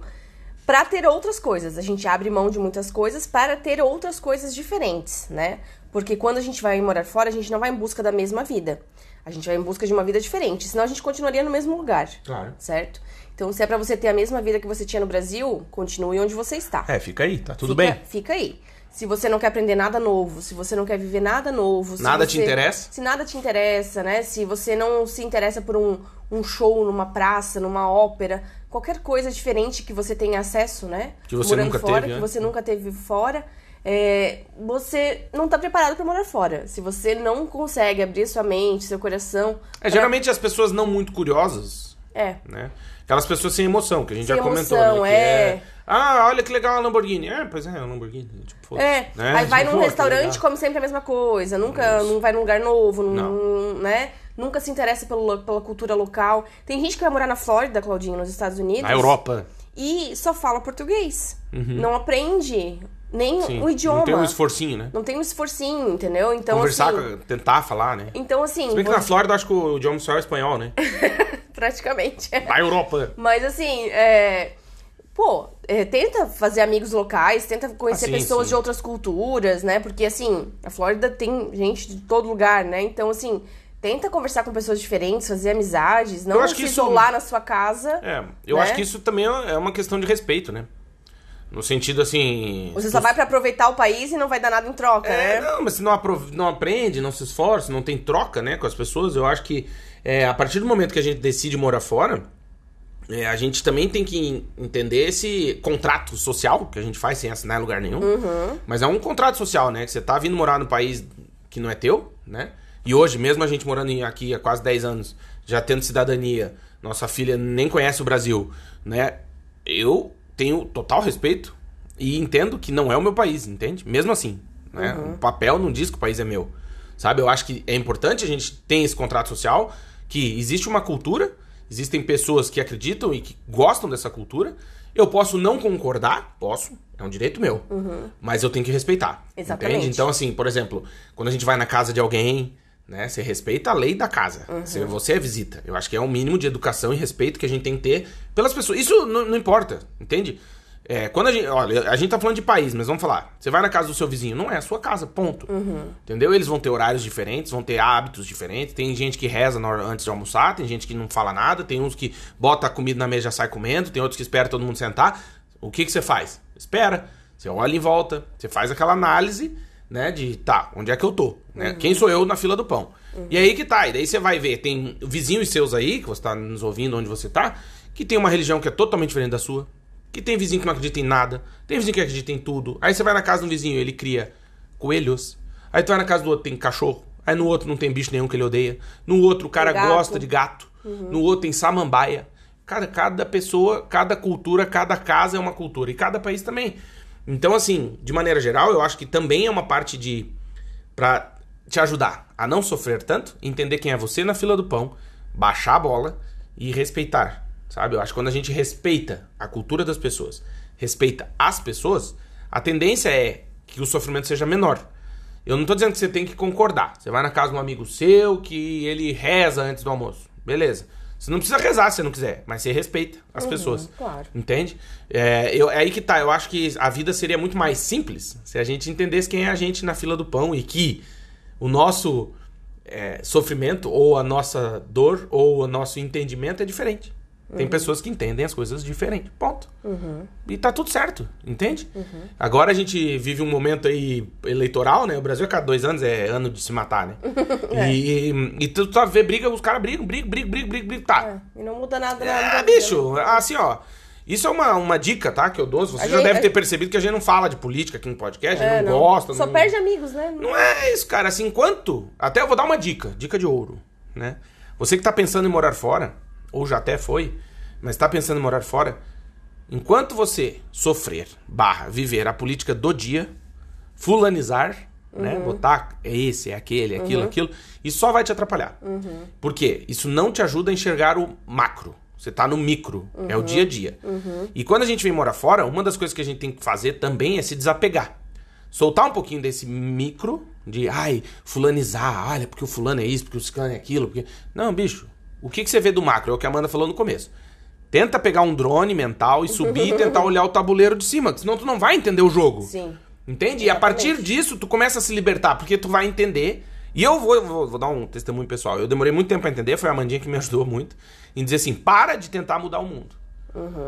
para ter outras coisas. A gente abre mão de muitas coisas para ter outras coisas diferentes, né? Porque quando a gente vai morar fora, a gente não vai em busca da mesma vida. A gente vai em busca de uma vida diferente, senão a gente continuaria no mesmo lugar.
Claro.
Certo? Então, se é pra você ter a mesma vida que você tinha no Brasil, continue onde você está.
É, fica aí, tá tudo
Fica-
bem.
Fica aí. Se você não quer aprender nada novo, se você não quer viver nada novo, se
Nada te
você-
interessa?
Se nada te interessa, né? Se você não se interessa por um, um show numa praça, numa ópera, qualquer coisa diferente que você tenha acesso, né?
Que você
Morando
nunca
fora,
teve,
que
né?
você nunca teve fora, é, você não tá preparado pra morar fora. Se você não consegue abrir sua mente, seu coração.
É,
pra-
geralmente as pessoas não muito curiosas,
É.
né? Aquelas pessoas sem emoção, que a gente
Sem
já comentou,
emoção,
né? Que
é.
Ah, olha que legal a Lamborghini. É, pois é, é uma Lamborghini. Tipo, foda-se,
É,
né?
aí vai
Tipo,
num restaurante,
legal.
come sempre a mesma coisa, nunca não vai num lugar novo, não. né? Nunca se interessa pelo, pela cultura local. Tem gente que vai morar na Flórida, Claudinho, nos Estados Unidos.
Na Europa.
E só fala português. Não aprende nem.
Sim.
o idioma.
Não tem um esforcinho, né?
Não tem um esforcinho, entendeu? Então,
Conversar,
assim.
tentar falar, né?
Então, assim.
Se bem que na Flórida acho que o idioma oficial é espanhol, né? [laughs]
Praticamente.
Na Europa.
Mas assim, é. Pô, é, tenta fazer amigos locais, tenta conhecer
Ah,
pessoas
sim.
de outras culturas, né? Porque assim, a Flórida tem gente de todo lugar, né? Então, assim, tenta conversar com pessoas diferentes, fazer amizades, não se
que isso-
isolar na sua casa.
É, eu
Né?
acho que isso também é uma questão de respeito, né? No sentido assim.
Você só vai pra aproveitar o país e não vai dar nada em troca,
É,
né?
não, mas se não, não aprende, não se esforça, não tem troca, né, com as pessoas, eu acho que é, a partir do momento que a gente decide morar fora, é, a gente também tem que entender esse contrato social que a gente faz sem assinar em lugar nenhum. Mas é um contrato social, né? Que você tá vindo morar no país que não é teu, né? E hoje, mesmo a gente morando aqui há quase 10 anos, já tendo cidadania, nossa filha nem conhece o Brasil, né? Eu tenho total respeito e entendo que não é o meu país, entende? Mesmo assim, né? O papel não diz que o país é meu. Sabe? Eu acho que é importante a gente ter esse contrato social, que existe uma cultura, existem pessoas que acreditam e que gostam dessa cultura. Eu posso não concordar, posso, é um direito meu, mas eu tenho que respeitar.
Exatamente.
Entende? Então, assim, por exemplo, quando a gente vai na casa de alguém, né, você respeita a lei da casa. Se você é visita. Eu acho que é um mínimo de educação e respeito que a gente tem que ter pelas pessoas. Isso não, não importa, entende? É, quando a gente. Olha, a gente tá falando de país, mas vamos falar. Você vai na casa do seu vizinho, não é a sua casa, ponto. Entendeu? Eles vão ter horários diferentes, vão ter hábitos diferentes. Tem gente que reza hora, antes de almoçar, tem gente que não fala nada, tem uns que bota a comida na mesa e já sai comendo, tem outros que espera todo mundo sentar. O que, que você faz? Espera. Você olha em volta, você faz aquela análise, né? De tá, onde é que eu tô? Né? Quem sou eu na fila do pão? E aí que tá, e daí você vai ver, tem vizinhos seus aí, que você tá nos ouvindo onde você tá, que tem uma religião que é totalmente diferente da sua. Que tem vizinho que não acredita em nada, tem vizinho que acredita em tudo. Aí você vai na casa de um vizinho, ele cria coelhos. Aí tu vai na casa do outro, tem cachorro. Aí no outro não tem bicho nenhum que ele odeia. No outro o cara gosta de gato. No outro tem samambaia. Cara, cada pessoa, cada cultura, cada casa é uma cultura. E cada país também. Então, assim, de maneira geral, eu acho que também é uma parte de. pra te ajudar a não sofrer tanto, entender quem é você na fila do pão, baixar a bola e respeitar. Sabe? Eu acho que quando a gente respeita a cultura das pessoas, respeita as pessoas, a tendência é que o sofrimento seja menor. Eu não tô dizendo que você tem que concordar. Você vai na casa de um amigo seu que ele reza antes do almoço. Beleza. Você não precisa rezar se você não quiser, mas você respeita as pessoas.
claro.
Entende? É, eu, é aí que tá. Eu acho que a vida seria muito mais simples se a gente entendesse quem é a gente na fila do pão e que o nosso é, sofrimento, ou a nossa dor, ou o nosso entendimento é diferente. Tem pessoas que entendem as coisas diferente. Ponto. E tá tudo certo, entende? Agora a gente vive um momento aí eleitoral, né? O Brasil a cada dois anos é ano de se matar, né? [laughs] E, e tu tá vê briga, os caras brigam, brigam, brigam, brigam, brigam, brigam, tá.
É, e não muda nada.
É,
vida,
bicho, assim, ó. Isso é uma, uma dica, tá? Que eu dou. Você já
gente-
deve
a-
ter percebido que a gente não fala de política aqui no podcast, a
É,
gente não, gosta.
Só
não...
perde amigos, né?
Não é isso, cara. Assim, enquanto. Até eu vou dar uma dica, dica de ouro, né? Você que tá pensando em morar fora, ou já até foi, mas tá pensando em morar fora, enquanto você sofrer, barra, viver a política do dia, fulanizar, né? Botar é esse, é aquele, é aquilo, aquilo, isso só vai te atrapalhar. Por quê? Isso não te ajuda a enxergar o macro. Você tá no micro, é o dia a dia. E quando a gente vem morar fora, uma das coisas que a gente tem que fazer também é se desapegar soltar um pouquinho desse micro de, ai, fulanizar, olha, porque o fulano é isso, porque o ciclano é aquilo, porque... Não, bicho, o que, que você vê do macro? É o que a Amanda falou no começo. Tenta pegar um drone mental e [laughs] subir e tentar olhar o tabuleiro de cima, senão tu não vai entender o jogo.
Sim.
Entende? E a partir disso, tu começa a se libertar, porque tu vai entender. E eu vou, vou, vou dar um testemunho pessoal. Eu demorei muito tempo pra entender, foi a Amandinha que me ajudou muito, em dizer assim, para de tentar mudar o mundo.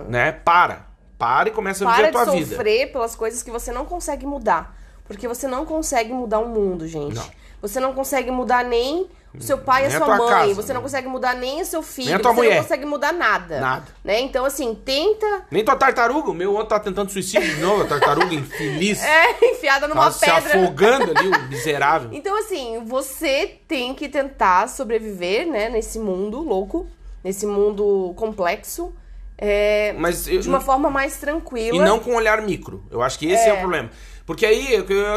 Né? Para. Para e começa a
Para
viver a
de
tua vida.
sofrer pelas coisas que você não consegue mudar. Porque você não consegue mudar o mundo, gente.
Não.
Você não consegue mudar nem o seu pai e a sua mãe.
casa,
você não consegue mudar nem o seu filho.
Nem a tua
você
mulher.
não consegue mudar nada.
Nada.
Né? Então, assim, tenta.
Nem tua tartaruga, o meu ontem tá tentando suicídio de novo, a tartaruga infeliz. [laughs]
É, enfiada numa
Tá se
pedra.
afogando ali, o miserável. [laughs]
Então, assim, você tem que tentar sobreviver, né, nesse mundo louco, nesse mundo complexo, é,
Mas eu-
de uma forma mais tranquila.
E não com olhar micro. Eu acho que esse é, o problema. Porque aí,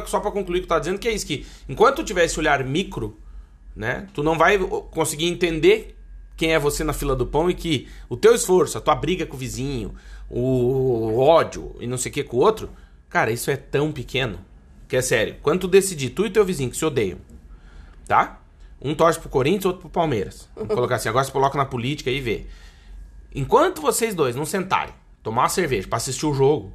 só pra concluir o que tu tá dizendo, que é isso, que enquanto tu tiver esse olhar micro, né, tu não vai conseguir entender quem é você na fila do pão e que o teu esforço, a tua briga com o vizinho, o ódio e não sei o que com o outro, cara, isso é tão pequeno que é sério. Quando tu decidir, tu e teu vizinho que se odeiam, tá? Um torce pro Corinthians, outro pro Palmeiras. Vamos [laughs] colocar assim, agora você coloca na política e vê. Enquanto vocês dois não sentarem, tomar uma cerveja pra assistir o jogo,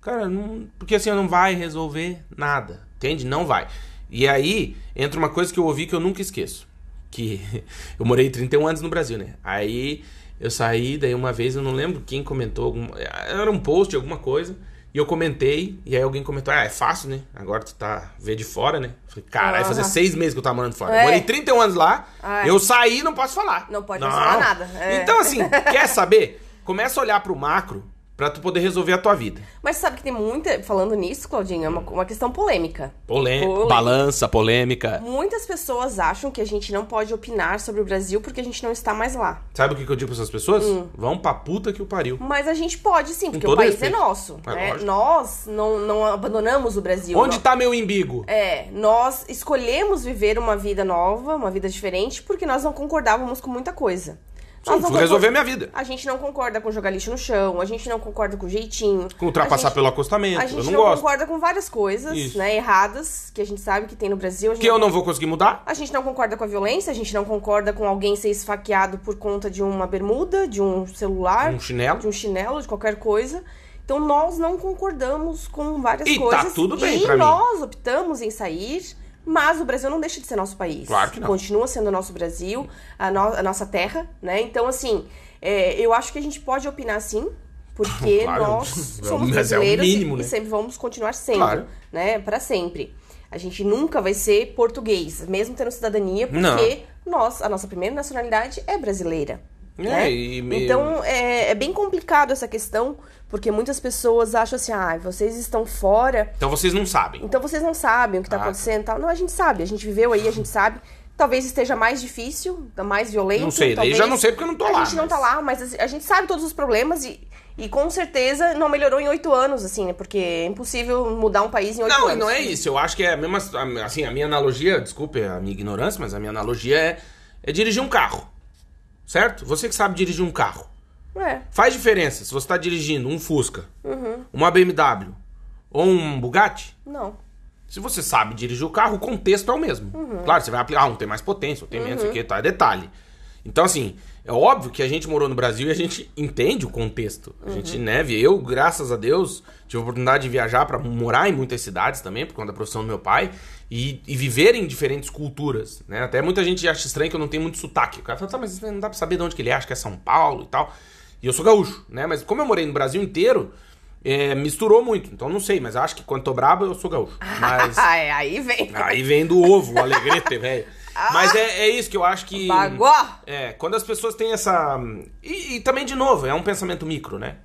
cara, não, porque assim não vai resolver nada, entende? Não vai. E aí entra uma coisa que eu ouvi que eu nunca esqueço, que [laughs] eu morei 31 anos no Brasil, né? Aí eu saí, daí uma vez eu não lembro quem comentou, algum, era um post, alguma coisa, e eu comentei, e aí alguém comentou, ah, é fácil, né? Agora tu tá, vê de fora, né? Falei, caralho,
Aham.
fazer seis meses que eu tava morando fora.
É.
Eu morei 31 anos lá, eu saí não posso falar.
Não pode falar nada, é.
Então assim, quer saber? [laughs] Começa a olhar pro macro pra tu poder resolver a tua vida.
Mas sabe que tem muita. Falando nisso, Claudinho, é uma, uma questão polêmica.
Polêmica,
Polêmica.
balança, polêmica.
Muitas pessoas acham que a gente não pode opinar sobre o Brasil porque a gente não está mais lá.
Sabe o que que eu digo pra essas pessoas?
Hum.
Vão pra puta que o pariu.
Mas a gente pode sim, porque o país
respeito.
é nosso.
É
né? Nós não, não abandonamos o Brasil.
Onde
Nós-
tá meu imbigo?
É, nós escolhemos viver uma vida nova, uma vida diferente, porque nós não concordávamos com muita coisa. Nós
Sim,
não
fui resolver minha vida.
A gente não concorda com jogar lixo no chão, a gente não concorda com o jeitinho.
Com ultrapassar
gente,
pelo acostamento.
A
eu
gente
não,
não,
gosto.
concorda com várias coisas,
Isso.
né, erradas, que a gente sabe que tem no Brasil.
Que eu não vou conseguir mudar.
A gente não concorda com a violência, a gente não concorda com alguém ser esfaqueado por conta de uma bermuda, de um celular,
Um chinelo.
de um chinelo, de qualquer coisa. Então nós não concordamos com várias
E tá
coisas.
tudo bem
e
pra mim.
nós optamos em sair, mas o Brasil não deixa de ser nosso país.
Claro que não.
Continua sendo o nosso Brasil, a, no- a nossa terra, né? Então, assim, é, eu acho que a gente pode opinar sim. Porque [laughs]
Claro,
nós [laughs]
é
somos
é
brasileiros e-
mínimo,
e,
né?
sempre vamos continuar sendo,
Claro.
né? Para sempre. A gente nunca vai ser português, mesmo tendo cidadania, porque
Não.
nós, a nossa primeira nacionalidade é brasileira.
É,
né?
e
Então é, é bem complicado essa questão, porque muitas pessoas acham assim, ah, vocês estão fora,
Então vocês não sabem.
então vocês não sabem o que tá
Ah.
acontecendo e tal. Não, a gente sabe, a gente viveu aí, a gente sabe. Talvez esteja mais difícil, mais violento.
Não sei, daí já não sei porque eu não tô
a
lá,
gente não
mas-
tá lá, mas a gente sabe todos os problemas e, e com certeza não melhorou em oito anos, assim, né? Porque é impossível mudar um país em oito
Não,
anos.
e não é isso. Eu acho que é a mesma. Assim, a minha analogia, desculpe a minha ignorância, mas a minha analogia é, é dirigir um carro. Certo? Você que sabe dirigir um carro.
É.
Faz diferença se você tá dirigindo um Fusca,
Uhum.
uma BMW ou um Bugatti.
Não.
Se você sabe dirigir o carro, o contexto é o mesmo.
Uhum.
Claro, você vai aplicar, ah, um tem mais potência, outro tem menos, sei o que, tá? É detalhe. Então, assim, é óbvio que a gente morou no Brasil e a gente entende o contexto. A
Uhum.
gente, né, eu, graças a Deus, tive a oportunidade de viajar pra morar em muitas cidades também, por conta da profissão do meu pai, e, e viver em diferentes culturas, né? Até muita gente acha estranho que eu não tenho muito sotaque. O cara fala, tá, mas não dá pra saber de onde que ele é, acha que é São Paulo e tal. E eu sou gaúcho, né? Mas como eu morei no Brasil inteiro, é, misturou muito. Então não sei, mas acho que quando tô brabo eu sou gaúcho. [laughs] Mas
é, aí vem.
aí vem do ovo, o alegrete, [laughs] velho. Mas é, é isso que eu acho que.
Baguá.
É, quando as pessoas têm essa. E, e também, de novo, é um pensamento micro, né?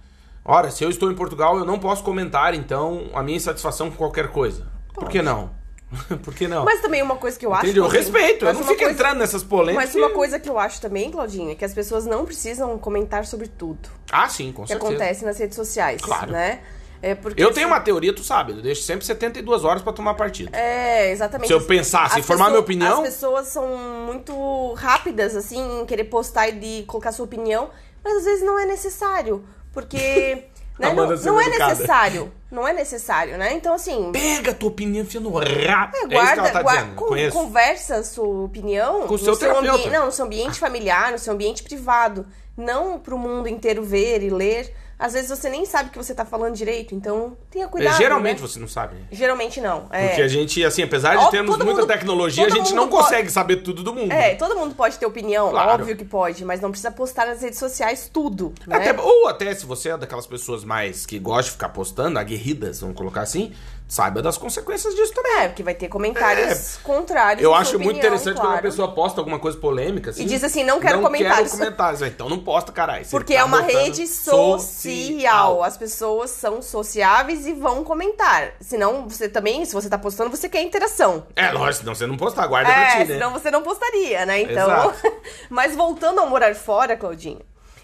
Ora, se eu estou em Portugal, eu não posso comentar, então, a minha insatisfação com qualquer coisa. Por que não? [laughs] Por que não?
Mas também uma coisa que eu acho.
Entende? Eu
Claudinho,
respeito, eu não fico
coisa-
entrando nessas polêmicas.
Mas uma coisa que eu acho também, Claudinha, é que as pessoas não precisam comentar sobre tudo
Ah, sim, com
que
certeza.
acontece nas redes sociais.
Claro.
Né? É porque,
Eu tenho
assim,
uma teoria, tu sabe, eu deixo sempre 72 horas pra tomar partido.
É, exatamente.
Se eu pensar, se formar minha opinião-
As pessoas são muito rápidas, assim, em querer postar e de colocar sua opinião, mas às vezes não é necessário. Porque. [laughs] né, não, não é
educada.
necessário. Não é necessário, né? Então, assim.
Pega a tua opinião, enfia no rabo. É, que
Guarda,
ela tá
guarda-
dizendo.
conversa a sua opinião
Com o seu terapeuta.
ambiente, não, no seu ambiente familiar, no seu ambiente privado, não pro mundo inteiro ver e ler. Às vezes você nem sabe o que você tá falando direito, então tenha cuidado.
Geralmente
né?
você não sabe, né?
Geralmente não. É.
Porque a gente, assim, apesar de
Ó,
termos muita
mundo-
tecnologia, a gente não
pode-
consegue saber tudo do mundo.
É, todo mundo pode ter opinião,
Claro.
óbvio que pode, mas não precisa postar nas redes sociais tudo, né?
Até- ou até se você é daquelas pessoas mais que gostam de ficar postando, aguerridas, vamos colocar assim, saiba das consequências disso também.
É, porque vai ter comentários contrários.
Eu acho
sua
muito
opinião,
interessante quando a
claro.
pessoa posta alguma coisa polêmica assim.
E diz assim, não quero comentários.
Quero comentários. Então não posta, caralho.
Porque
tá
é uma rede social. As pessoas são sociáveis e vão comentar. Senão, você também, se você tá postando, você quer interação.
É, lógico, senão você não postar, guarda pra
É,
ti, né?
senão você não postaria, né? Então. [laughs] Mas voltando ao morar fora, Claudinha,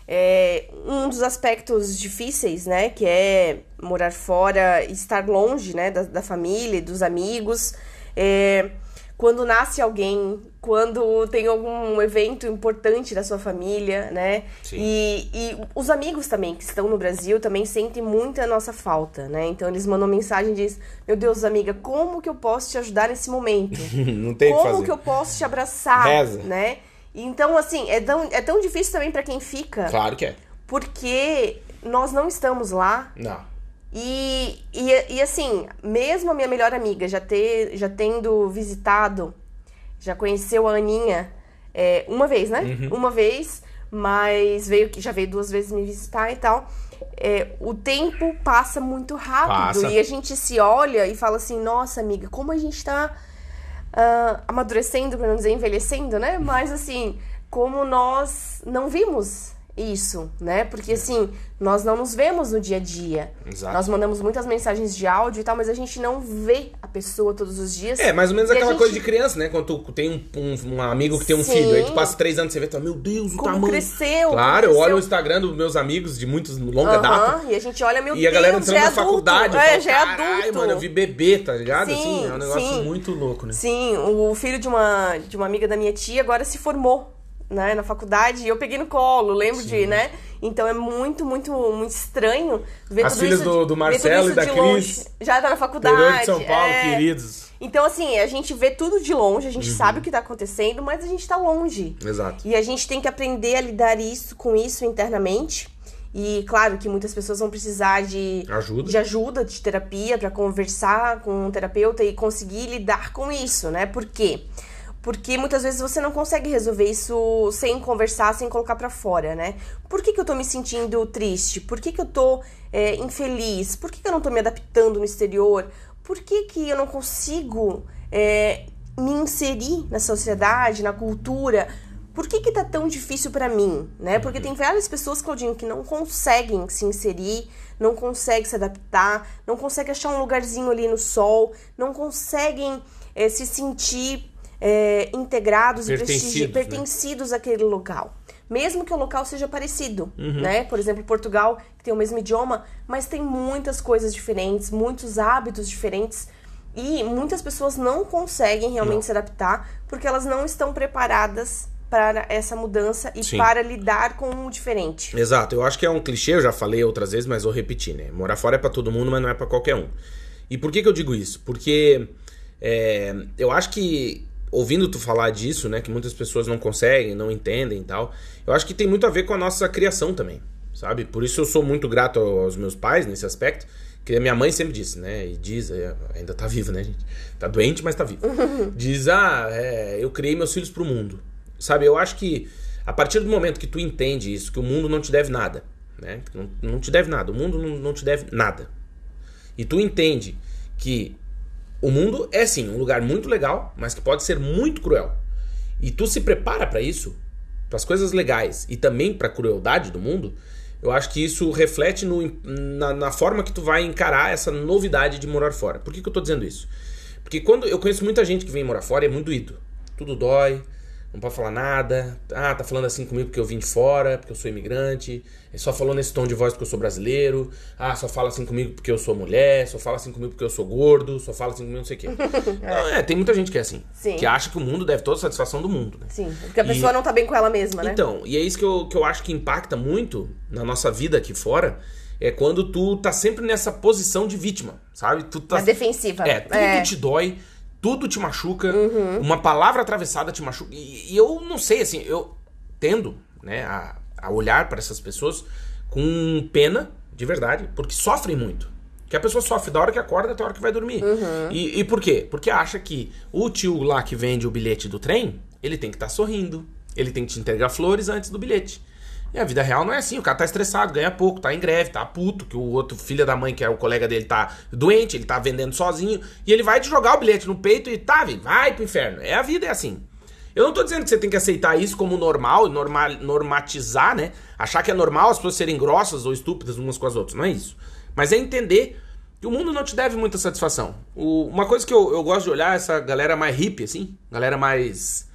é um dos aspectos difíceis, né? Que é morar fora estar longe, né? Da, da família, e dos amigos. É, quando nasce alguém, quando tem algum evento importante da sua família, né?
Sim.
E, e os amigos também que estão no Brasil também sentem muito a nossa falta, né? Então eles mandam mensagem e dizem: Meu Deus, amiga, como que eu posso te ajudar nesse momento? [laughs]
não tem que
como
fazer.
que eu posso te abraçar,
Reza.
né? Então, assim, é tão, é tão difícil também pra quem fica,
Claro que é.
porque nós não estamos lá.
Não.
E, e, e, assim, mesmo a minha melhor amiga já, ter, já tendo visitado, já conheceu a Aninha é, uma vez, né?
Uhum.
Uma vez, mas veio já veio duas vezes me visitar e tal. É, o tempo passa muito rápido
Passa.
e a gente se olha e fala assim: nossa, amiga, como a gente tá ah, amadurecendo, pra não dizer envelhecendo, né? Mas assim, como nós não vimos isso, né? Porque assim, nós não nos vemos no dia a dia.
Exato.
Nós mandamos muitas mensagens de áudio e tal, mas a gente não vê a pessoa todos os dias.
É, mais ou menos
E
aquela
gente-
coisa de criança, né? Quando tu tem um, um- um amigo que tem um
Sim.
filho, aí tu passa três anos e você vê, tu fala, meu Deus, o
Como
tamanho.
cresceu,
Claro,
como
eu olho
cresceu.
o Instagram dos meus amigos de muitos longa
Aham,
data.
E a gente olha, meu
E
Deus,
a galera entrando
é
na
adulto.
faculdade.
É,
falo,
já é
"Caralho,
adulto.
mano, eu vi bebê, tá ligado?
Sim,
assim, é um negócio
sim.
muito louco, né?
Sim, o filho de uma, de uma amiga da minha tia agora se formou, né, na faculdade, e eu peguei no colo, lembro de, né? Então é muito, muito, muito estranho ver
As
tudo
filhas
isso,
do- do Marcelo e da Cris.
longe. Já tá na faculdade.
De São Paulo,
é.
queridos.
Então, assim, a gente vê tudo de longe, a
Uhum.
gente sabe o que tá acontecendo, mas a gente tá longe.
Exato.
E a gente tem que aprender a lidar isso com isso internamente. E claro que muitas pessoas vão precisar de
Ajuda.
de ajuda, de terapia, pra conversar com um terapeuta e conseguir lidar com isso, né? Por quê? Porque muitas vezes você não consegue resolver isso sem conversar, sem colocar pra fora, né? Por que, que eu tô me sentindo triste? Por que, que eu tô é, infeliz? Por que, que eu não tô me adaptando no exterior? Por que, que eu não consigo é, me inserir na sociedade, na cultura? Por que que tá tão difícil pra mim, né? Porque tem várias pessoas, Claudinho, que não conseguem se inserir, não conseguem se adaptar, não conseguem achar um lugarzinho ali no sol, não conseguem eh, se sentir eh, integrados e
Pertencidos, né?
pertencidos àquele local. Mesmo que o local seja parecido,
Uhum.
né? Por exemplo, Portugal, que tem o mesmo idioma, mas tem muitas coisas diferentes, muitos hábitos diferentes. E muitas pessoas não conseguem realmente
Não.
se adaptar porque elas não estão preparadas para essa mudança e
Sim.
para lidar com o diferente.
Exato, eu acho que é um clichê, eu já falei outras vezes, mas vou repetir, né? Morar fora é pra todo mundo, mas não é pra qualquer um. E por que, que eu digo isso? Porque é, eu acho que, ouvindo tu falar disso, né, que muitas pessoas não conseguem, não entendem e tal, eu acho que tem muito a ver com a nossa criação também, sabe? Por isso eu sou muito grato aos meus pais nesse aspecto, que a minha mãe sempre disse, né? E diz, é, ainda tá viva, né, gente? Tá doente, mas tá viva. [laughs] diz, ah, é, eu criei meus filhos pro mundo. Sabe, eu acho que a partir do momento que tu entende isso, que o mundo não te deve nada, né? Não, não te deve nada, o mundo não, não te deve nada. E tu entende que o mundo é sim um lugar muito legal, mas que pode ser muito cruel. E tu se prepara pra isso, para as coisas legais e também pra crueldade do mundo, eu acho que isso reflete no, na, na forma que tu vai encarar essa novidade de morar fora. Por que, que eu tô dizendo isso? Porque quando eu conheço muita gente que vem morar fora e é muito doído. Tudo dói, não pode falar nada. Ah, tá falando assim comigo porque eu vim de fora, porque eu sou imigrante. Ele só falou nesse tom de voz porque eu sou brasileiro. Ah, só fala assim comigo porque eu sou mulher. Só fala assim comigo porque eu sou gordo. Só fala assim comigo não sei o quê. [laughs] Não, é, tem muita gente que é assim.
Sim.
Que acha que o mundo deve toda a satisfação do mundo, né?
Sim, porque a pessoa
E-
não tá bem com ela mesma, né?
Então, e é isso que eu, que eu acho que impacta muito na nossa vida aqui fora. É quando tu tá sempre nessa posição de vítima, sabe? Tu tá
Na defensiva.
é, tudo te dói, tudo te machuca, uma palavra atravessada te machuca. E, e eu não sei, assim, eu tendo né, a, a olhar para essas pessoas com pena, de verdade, porque sofrem muito. Que a pessoa sofre da hora que acorda até a hora que vai dormir. E, e por quê? Porque acha que o tio lá que vende o bilhete do trem, ele tem que estar sorrindo. Ele tem que te entregar flores antes do bilhete. E a vida real não é assim. O cara tá estressado, ganha pouco, tá em greve, tá puto, que o outro filho da mãe, que é o colega dele, tá doente, ele tá vendendo sozinho. E ele vai te jogar o bilhete no peito e tá, vai pro inferno. É a vida, é assim. Eu não tô dizendo que você tem que aceitar isso como normal, normal normatizar, né? Achar que é normal as pessoas serem grossas ou estúpidas umas com as outras. Não é isso. Mas é entender que o mundo não te deve muita satisfação. O- uma coisa que eu, eu gosto de olhar é essa galera mais hippie, assim. Galera mais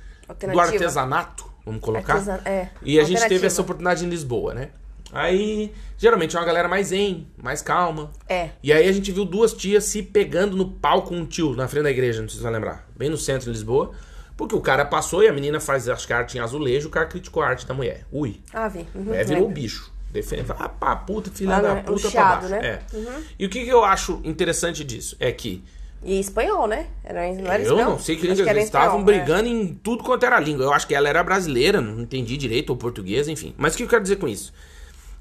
do artesanato, vamos colocar.
É,
E a gente teve essa oportunidade em Lisboa, né? Aí, geralmente é uma galera mais zen, mais calma.
É.
E aí a gente viu duas tias se pegando no pau com um tio na frente da igreja, não sei se vai lembrar. Bem no centro de Lisboa. Porque o cara passou e a menina faz, acho que a arte em azulejo, o cara criticou a arte da mulher. Ui.
Ah, vi. Uhum,
É, virou
lembro.
bicho. Defende, ah, pá, puta, filha
Ah,
da puta
Um
pra
chiado,
baixo.
né?
É. E o que, que eu acho interessante disso? É que
E espanhol, né? Era, não era
eu
espanhol?
não sei que língua eles estavam
espanhol, é.
brigando em tudo quanto era língua. Eu acho que ela era brasileira, não entendi direito, ou portuguesa, enfim. Mas o que eu quero dizer com isso?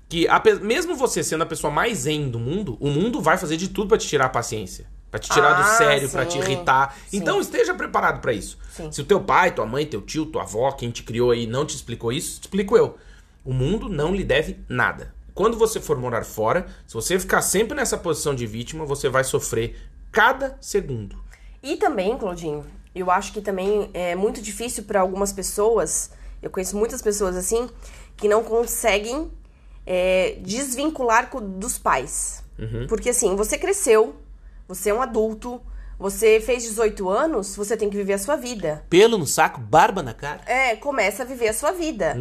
Que ape- mesmo você sendo a pessoa mais zen do mundo, o mundo vai fazer de tudo pra te tirar a paciência. Pra te tirar do
Ah,
sério, pra te irritar.
Sim.
Então esteja preparado pra isso.
Sim.
Se o teu pai, tua mãe, teu tio, tua avó, quem te criou aí não te explicou isso, te explico eu. O mundo não lhe deve nada. Quando você for morar fora, se você ficar sempre nessa posição de vítima, você vai sofrer cada segundo.
E também, Claudinho, eu acho que também é muito difícil para algumas pessoas, eu conheço muitas pessoas assim, que não conseguem é, desvincular dos pais. Porque assim, você cresceu, você é um adulto, você fez 18 anos, você tem que viver a sua vida.
Pelo no saco, barba na cara.
É, começa a viver a sua vida.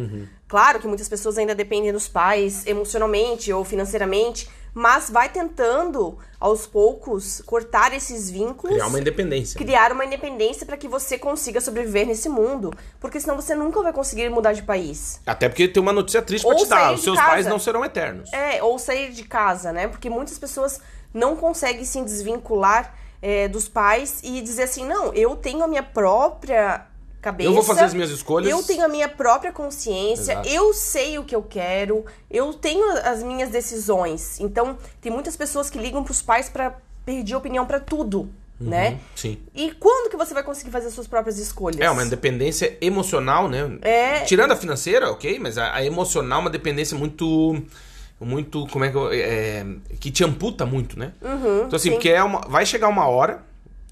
Claro que muitas pessoas ainda dependem dos pais emocionalmente ou financeiramente, mas vai tentando aos poucos cortar esses vínculos
Criar uma independência.
criar uma independência para que você consiga sobreviver nesse mundo, porque senão você nunca vai conseguir mudar de país.
Até porque tem uma notícia triste
Ou
te dar. Os seus
casa.
pais não serão eternos.
É, ou sair de casa, né? Porque muitas pessoas não conseguem se desvincular é, dos pais e dizer assim, não, eu tenho a minha própria cabeça.
Eu vou fazer as minhas escolhas.
Eu tenho a minha própria consciência,
Exato.
eu sei o que eu quero, eu tenho as minhas decisões. Então, tem muitas pessoas que ligam pros pais pra pedir opinião pra tudo, né?
Uhum, Sim.
E quando que você vai conseguir fazer as suas próprias escolhas?
É uma independência emocional, né?
É.
Tirando a financeira, ok, mas a, a emocional é uma dependência muito. Muito. Como é que eu. é, que te amputa muito, né?
Uhum,
então, assim,
sim.
porque é uma, vai chegar uma hora.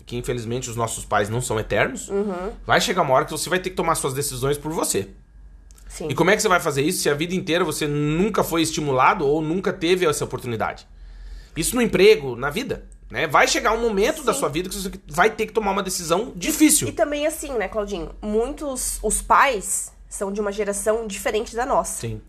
Que infelizmente os nossos pais não são eternos.
Uhum.
Vai chegar uma hora que você vai ter que tomar suas decisões por você.
Sim.
E como é que você vai fazer isso se a vida inteira você nunca foi estimulado ou nunca teve essa oportunidade? Isso no emprego, na vida. Né? Vai chegar um momento da
Sim.
sua vida que você vai ter que tomar uma decisão difícil.
E também assim, né, Claudinho? Muitos, os pais são de uma geração diferente da nossa.
Sim.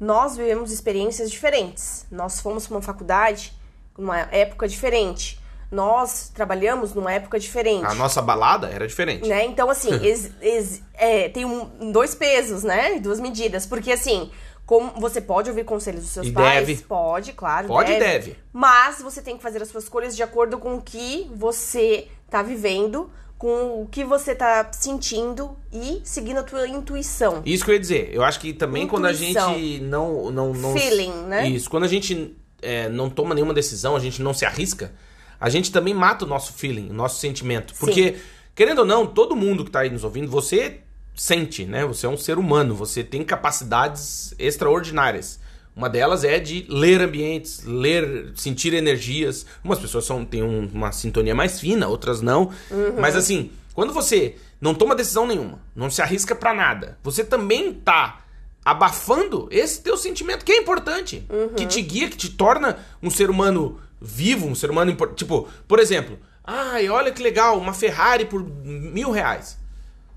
Nós vivemos experiências diferentes. Nós fomos para uma faculdade numa época diferente. Nós trabalhamos numa época diferente.
A nossa balada era diferente.
Né? Então, assim, [laughs] ex- ex- é, tem um- dois pesos, né? Duas medidas. Porque, assim, como você pode ouvir conselhos dos seus
E
pais.
deve.
Pode, claro.
Pode e deve.
Mas você tem que fazer as suas escolhas de acordo com o que você tá vivendo, com o que você tá sentindo e seguindo a tua intuição.
Isso que eu ia dizer. Eu acho que também quando a
Intuição.
gente não. não, não
Feeling, né?
Isso. Quando a gente é, não toma nenhuma decisão, a gente não se arrisca, a gente também mata o nosso feeling, o nosso sentimento. Porque, querendo ou não, todo mundo que tá aí nos ouvindo, você sente, né? Você é um ser humano, você tem capacidades extraordinárias. Uma delas é de ler ambientes, ler, sentir energias. Umas pessoas são, têm um- uma sintonia mais fina, outras não. Mas assim, quando você não toma decisão nenhuma, não se arrisca pra nada, você também tá abafando esse teu sentimento que é importante, que te guia, que te torna um ser humano vivo, um ser humano impor- tipo, por exemplo, ai, olha que legal, uma Ferrari por mil reais.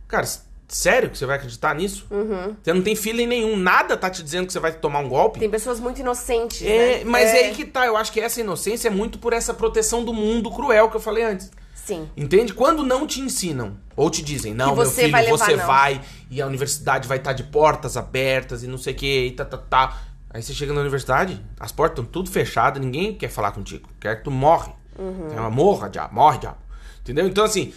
Cara, sério que você vai acreditar nisso? Você não tem feeling nenhum, nada tá te dizendo que você vai tomar um golpe.
Tem pessoas muito inocentes,
É,
né?
mas é aí que tá, eu acho que essa inocência é muito por essa proteção do mundo cruel que eu falei antes.
Sim.
Entende? Quando não te ensinam, ou te dizem, não, meu filho,
vai levar
você
não.
vai, e a universidade vai estar de portas abertas, e não sei o que, e tá, tá, tá. Aí você chega na universidade, as portas estão tudo fechadas, ninguém quer falar contigo, quer que tu morre.
Uhum.
Uma morra, diabo, morre, diabo. Entendeu? Então, assim,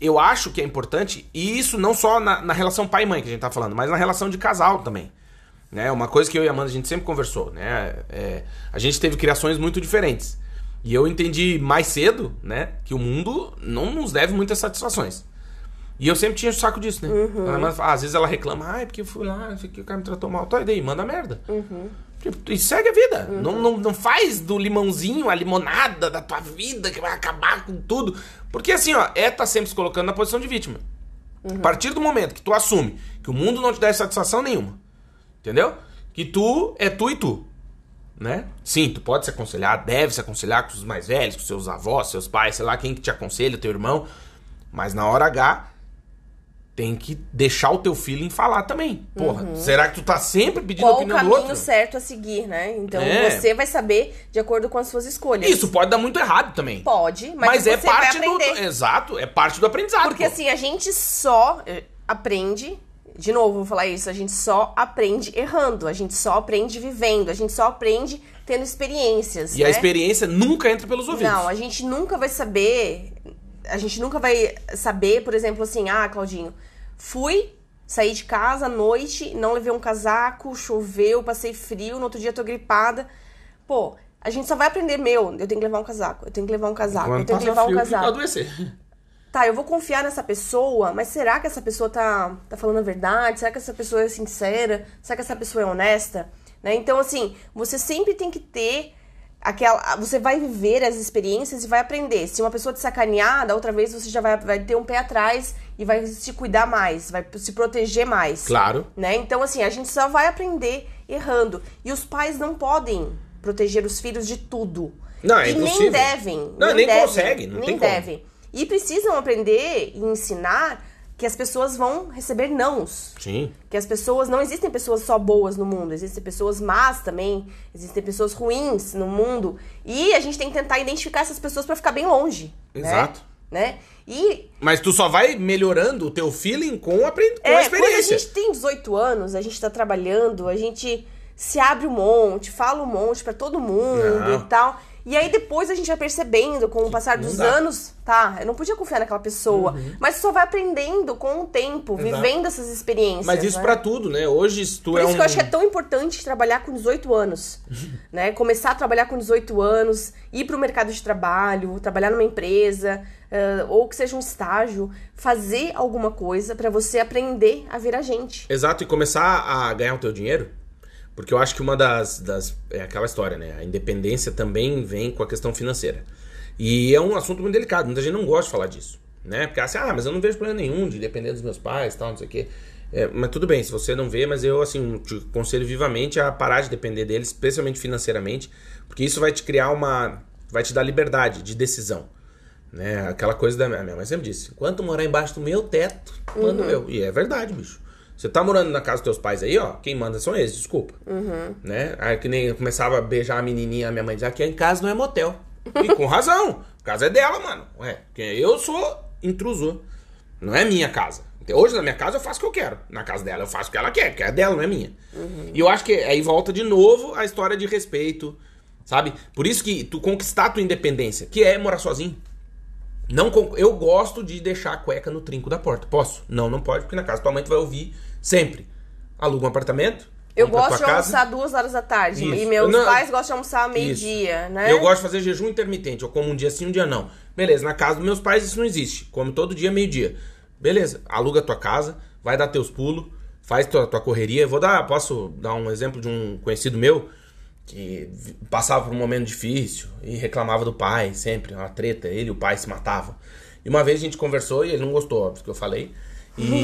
eu acho que é importante, e isso não só na, na relação pai e mãe que a gente tá falando, mas na relação de casal também. Né? Uma coisa que eu e a Amanda a gente sempre conversou, né? É, a gente teve criações muito diferentes. E eu entendi mais cedo, né, que o mundo não nos deve muitas satisfações. E eu sempre tinha o saco disso, né?
Uhum.
A Amanda fala- às vezes ela reclama, ai, porque eu fui lá, não sei o que, o cara me tratou mal. Tá, e daí? Manda merda.
Uhum.
Tipo, E segue a vida. Não, não, não faz do limãozinho a limonada da tua vida que vai acabar com tudo. Porque assim, ó, é tá sempre se colocando na posição de vítima.
Uhum.
A partir do momento que tu assume que o mundo não te dá satisfação nenhuma, entendeu? Que tu é tu e tu, né? Sim, tu pode se aconselhar, deve se aconselhar com os mais velhos, com seus avós, seus pais, sei lá, quem que te aconselha, teu irmão. Mas na hora H, tem que deixar o teu feeling falar também. Porra, será que tu tá sempre pedindo a
Uhum. Qual o
opinião do
caminho
outro?
certo a seguir, né? Então
É.
você vai saber de acordo com as suas escolhas.
Isso pode dar muito errado também.
Pode, mas,
Mas, é parte do. Exato, é parte do aprendizado.
Porque
pô.
assim, a gente só eh, aprende. De novo, vou falar isso. A gente só aprende errando. A gente só aprende vivendo. A gente só aprende tendo experiências.
E a
né?
experiência nunca entra pelos ouvidos.
Não, a gente nunca vai saber. A gente nunca vai saber, por exemplo, assim, ah, Claudinho, fui, saí de casa à noite, não levei um casaco, choveu, passei frio, no outro dia tô gripada. Pô, a gente só vai aprender, meu, eu tenho que levar um casaco, eu tenho que levar um casaco,
Quando
eu tenho que levar um
frio, fica
casaco.
adoecer.
Tá, eu vou confiar nessa pessoa, mas será que essa pessoa tá, tá falando a verdade? Será que essa pessoa é sincera? Será que essa pessoa é honesta? Né? Então, assim, você sempre tem que ter aquela. Você vai viver as experiências e vai aprender. Se uma pessoa te sacanear, da outra vez você já vai, vai ter um pé atrás e vai se cuidar mais, vai se proteger mais.
Claro.
Né? Então, assim, a gente só vai aprender errando. E os pais não podem proteger os filhos de tudo.
Não, é
e nem
impossível.
devem.
Não, nem
devem,
consegue, não
nem
tem como.
devem. E precisam aprender e ensinar que as pessoas vão receber nãos.
Sim.
Que as pessoas. Não existem pessoas só boas no mundo, existem pessoas más também, existem pessoas ruins no mundo. E a gente tem que tentar identificar essas pessoas pra ficar bem longe. né?
Exato.
Né? E
Mas tu só vai melhorando o teu feeling com a, com a
é, quando a
experiência.
gente tem 18 anos, a gente tá trabalhando, a gente se abre um monte, fala um monte pra todo mundo
Não.
e tal. E aí depois a gente vai percebendo, com o passar dos.
Uhum.
anos, tá, eu não podia confiar naquela pessoa. Mas você só vai aprendendo com o tempo,
Exato.
vivendo essas experiências.
Mas isso
né?
pra tudo, né? Hoje, se tu
Por
é
isso
um.
que eu acho que é tão importante trabalhar com 18 anos, [laughs] né? Começar a trabalhar com 18 anos, ir para o mercado de trabalho, trabalhar numa empresa, eh, ou que seja um estágio, fazer alguma coisa para você aprender a virar gente.
Exato, e começar a ganhar o teu dinheiro. Porque eu acho que uma das, das. É aquela história, né? A independência também vem com a questão financeira. E é um assunto muito delicado. Muita gente não gosta de falar disso. Né? Porque assim, ah, mas eu não vejo problema nenhum de depender dos meus pais tal, não sei o quê. É, mas tudo bem, se você não vê, mas eu assim te aconselho vivamente a parar de depender deles, especialmente financeiramente, porque isso vai te criar uma. vai te dar liberdade de decisão. Né? Aquela coisa da minha minha mãe sempre disse: enquanto morar embaixo do meu teto, mando eu. E é verdade, bicho. Você tá morando na casa dos teus pais aí, ó, quem manda são eles, desculpa. Né? Aí que nem eu começava a beijar a menininha, a minha mãe dizia: aqui em casa não é motel. E [laughs] com razão, a casa é dela, mano. Ué, porque eu sou intrusor. Não é minha casa. Então, Hoje na minha casa eu faço o que eu quero. Na casa dela eu faço o que ela quer, porque é dela, não é minha. E eu acho que aí volta de novo a história de respeito, sabe? Por isso que tu conquistar a tua independência, que é morar sozinho. Não eu gosto de deixar a cueca no trinco da porta. Posso? Não, não pode, porque na casa tua mãe tu vai ouvir sempre. Aluga um apartamento.
Eu gosto de
casa.
almoçar duas horas da tarde.
Isso.
E meus
Não,
pais gostam de almoçar meio-dia, né?
Eu gosto de fazer jejum intermitente. Eu como um dia sim, um dia não. Beleza, na casa dos meus pais isso não existe. Come todo dia, meio-dia. Beleza, aluga a tua casa, vai dar teus pulos, faz tua, tua correria. Eu vou dar, posso dar um exemplo de um conhecido meu que passava por um momento difícil e reclamava do pai sempre, uma treta, ele e o pai se matavam. E uma vez a gente conversou e ele não gostou, óbvio, que eu falei. E,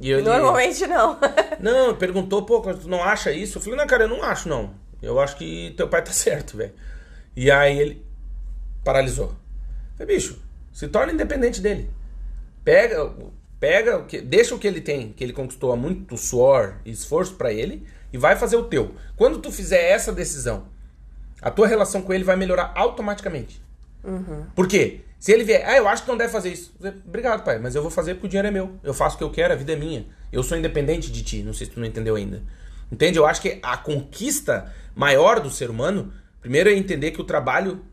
[laughs] e ele...
Normalmente não. [laughs]
Não, perguntou, pô, tu não acha isso? Eu falei, não, cara, eu não acho, não. Eu acho que teu pai tá [laughs] certo, velho. E aí ele paralisou. Eu falei, bicho, se torna independente dele. Pega, pega, o que, deixa o que ele tem, que ele conquistou há muito suor e esforço para ele, e vai fazer o teu. Quando tu fizer essa decisão, a tua relação com ele vai melhorar automaticamente.
Uhum.
Por quê? Se ele vier, ah, eu acho que não deve fazer isso. Obrigado, pai, mas eu vou fazer porque o dinheiro é meu. Eu faço o que eu quero, a vida é minha. Eu sou independente de ti. Não sei se tu não entendeu ainda. Entende? Eu acho que a conquista maior do ser humano, primeiro é entender que o trabalho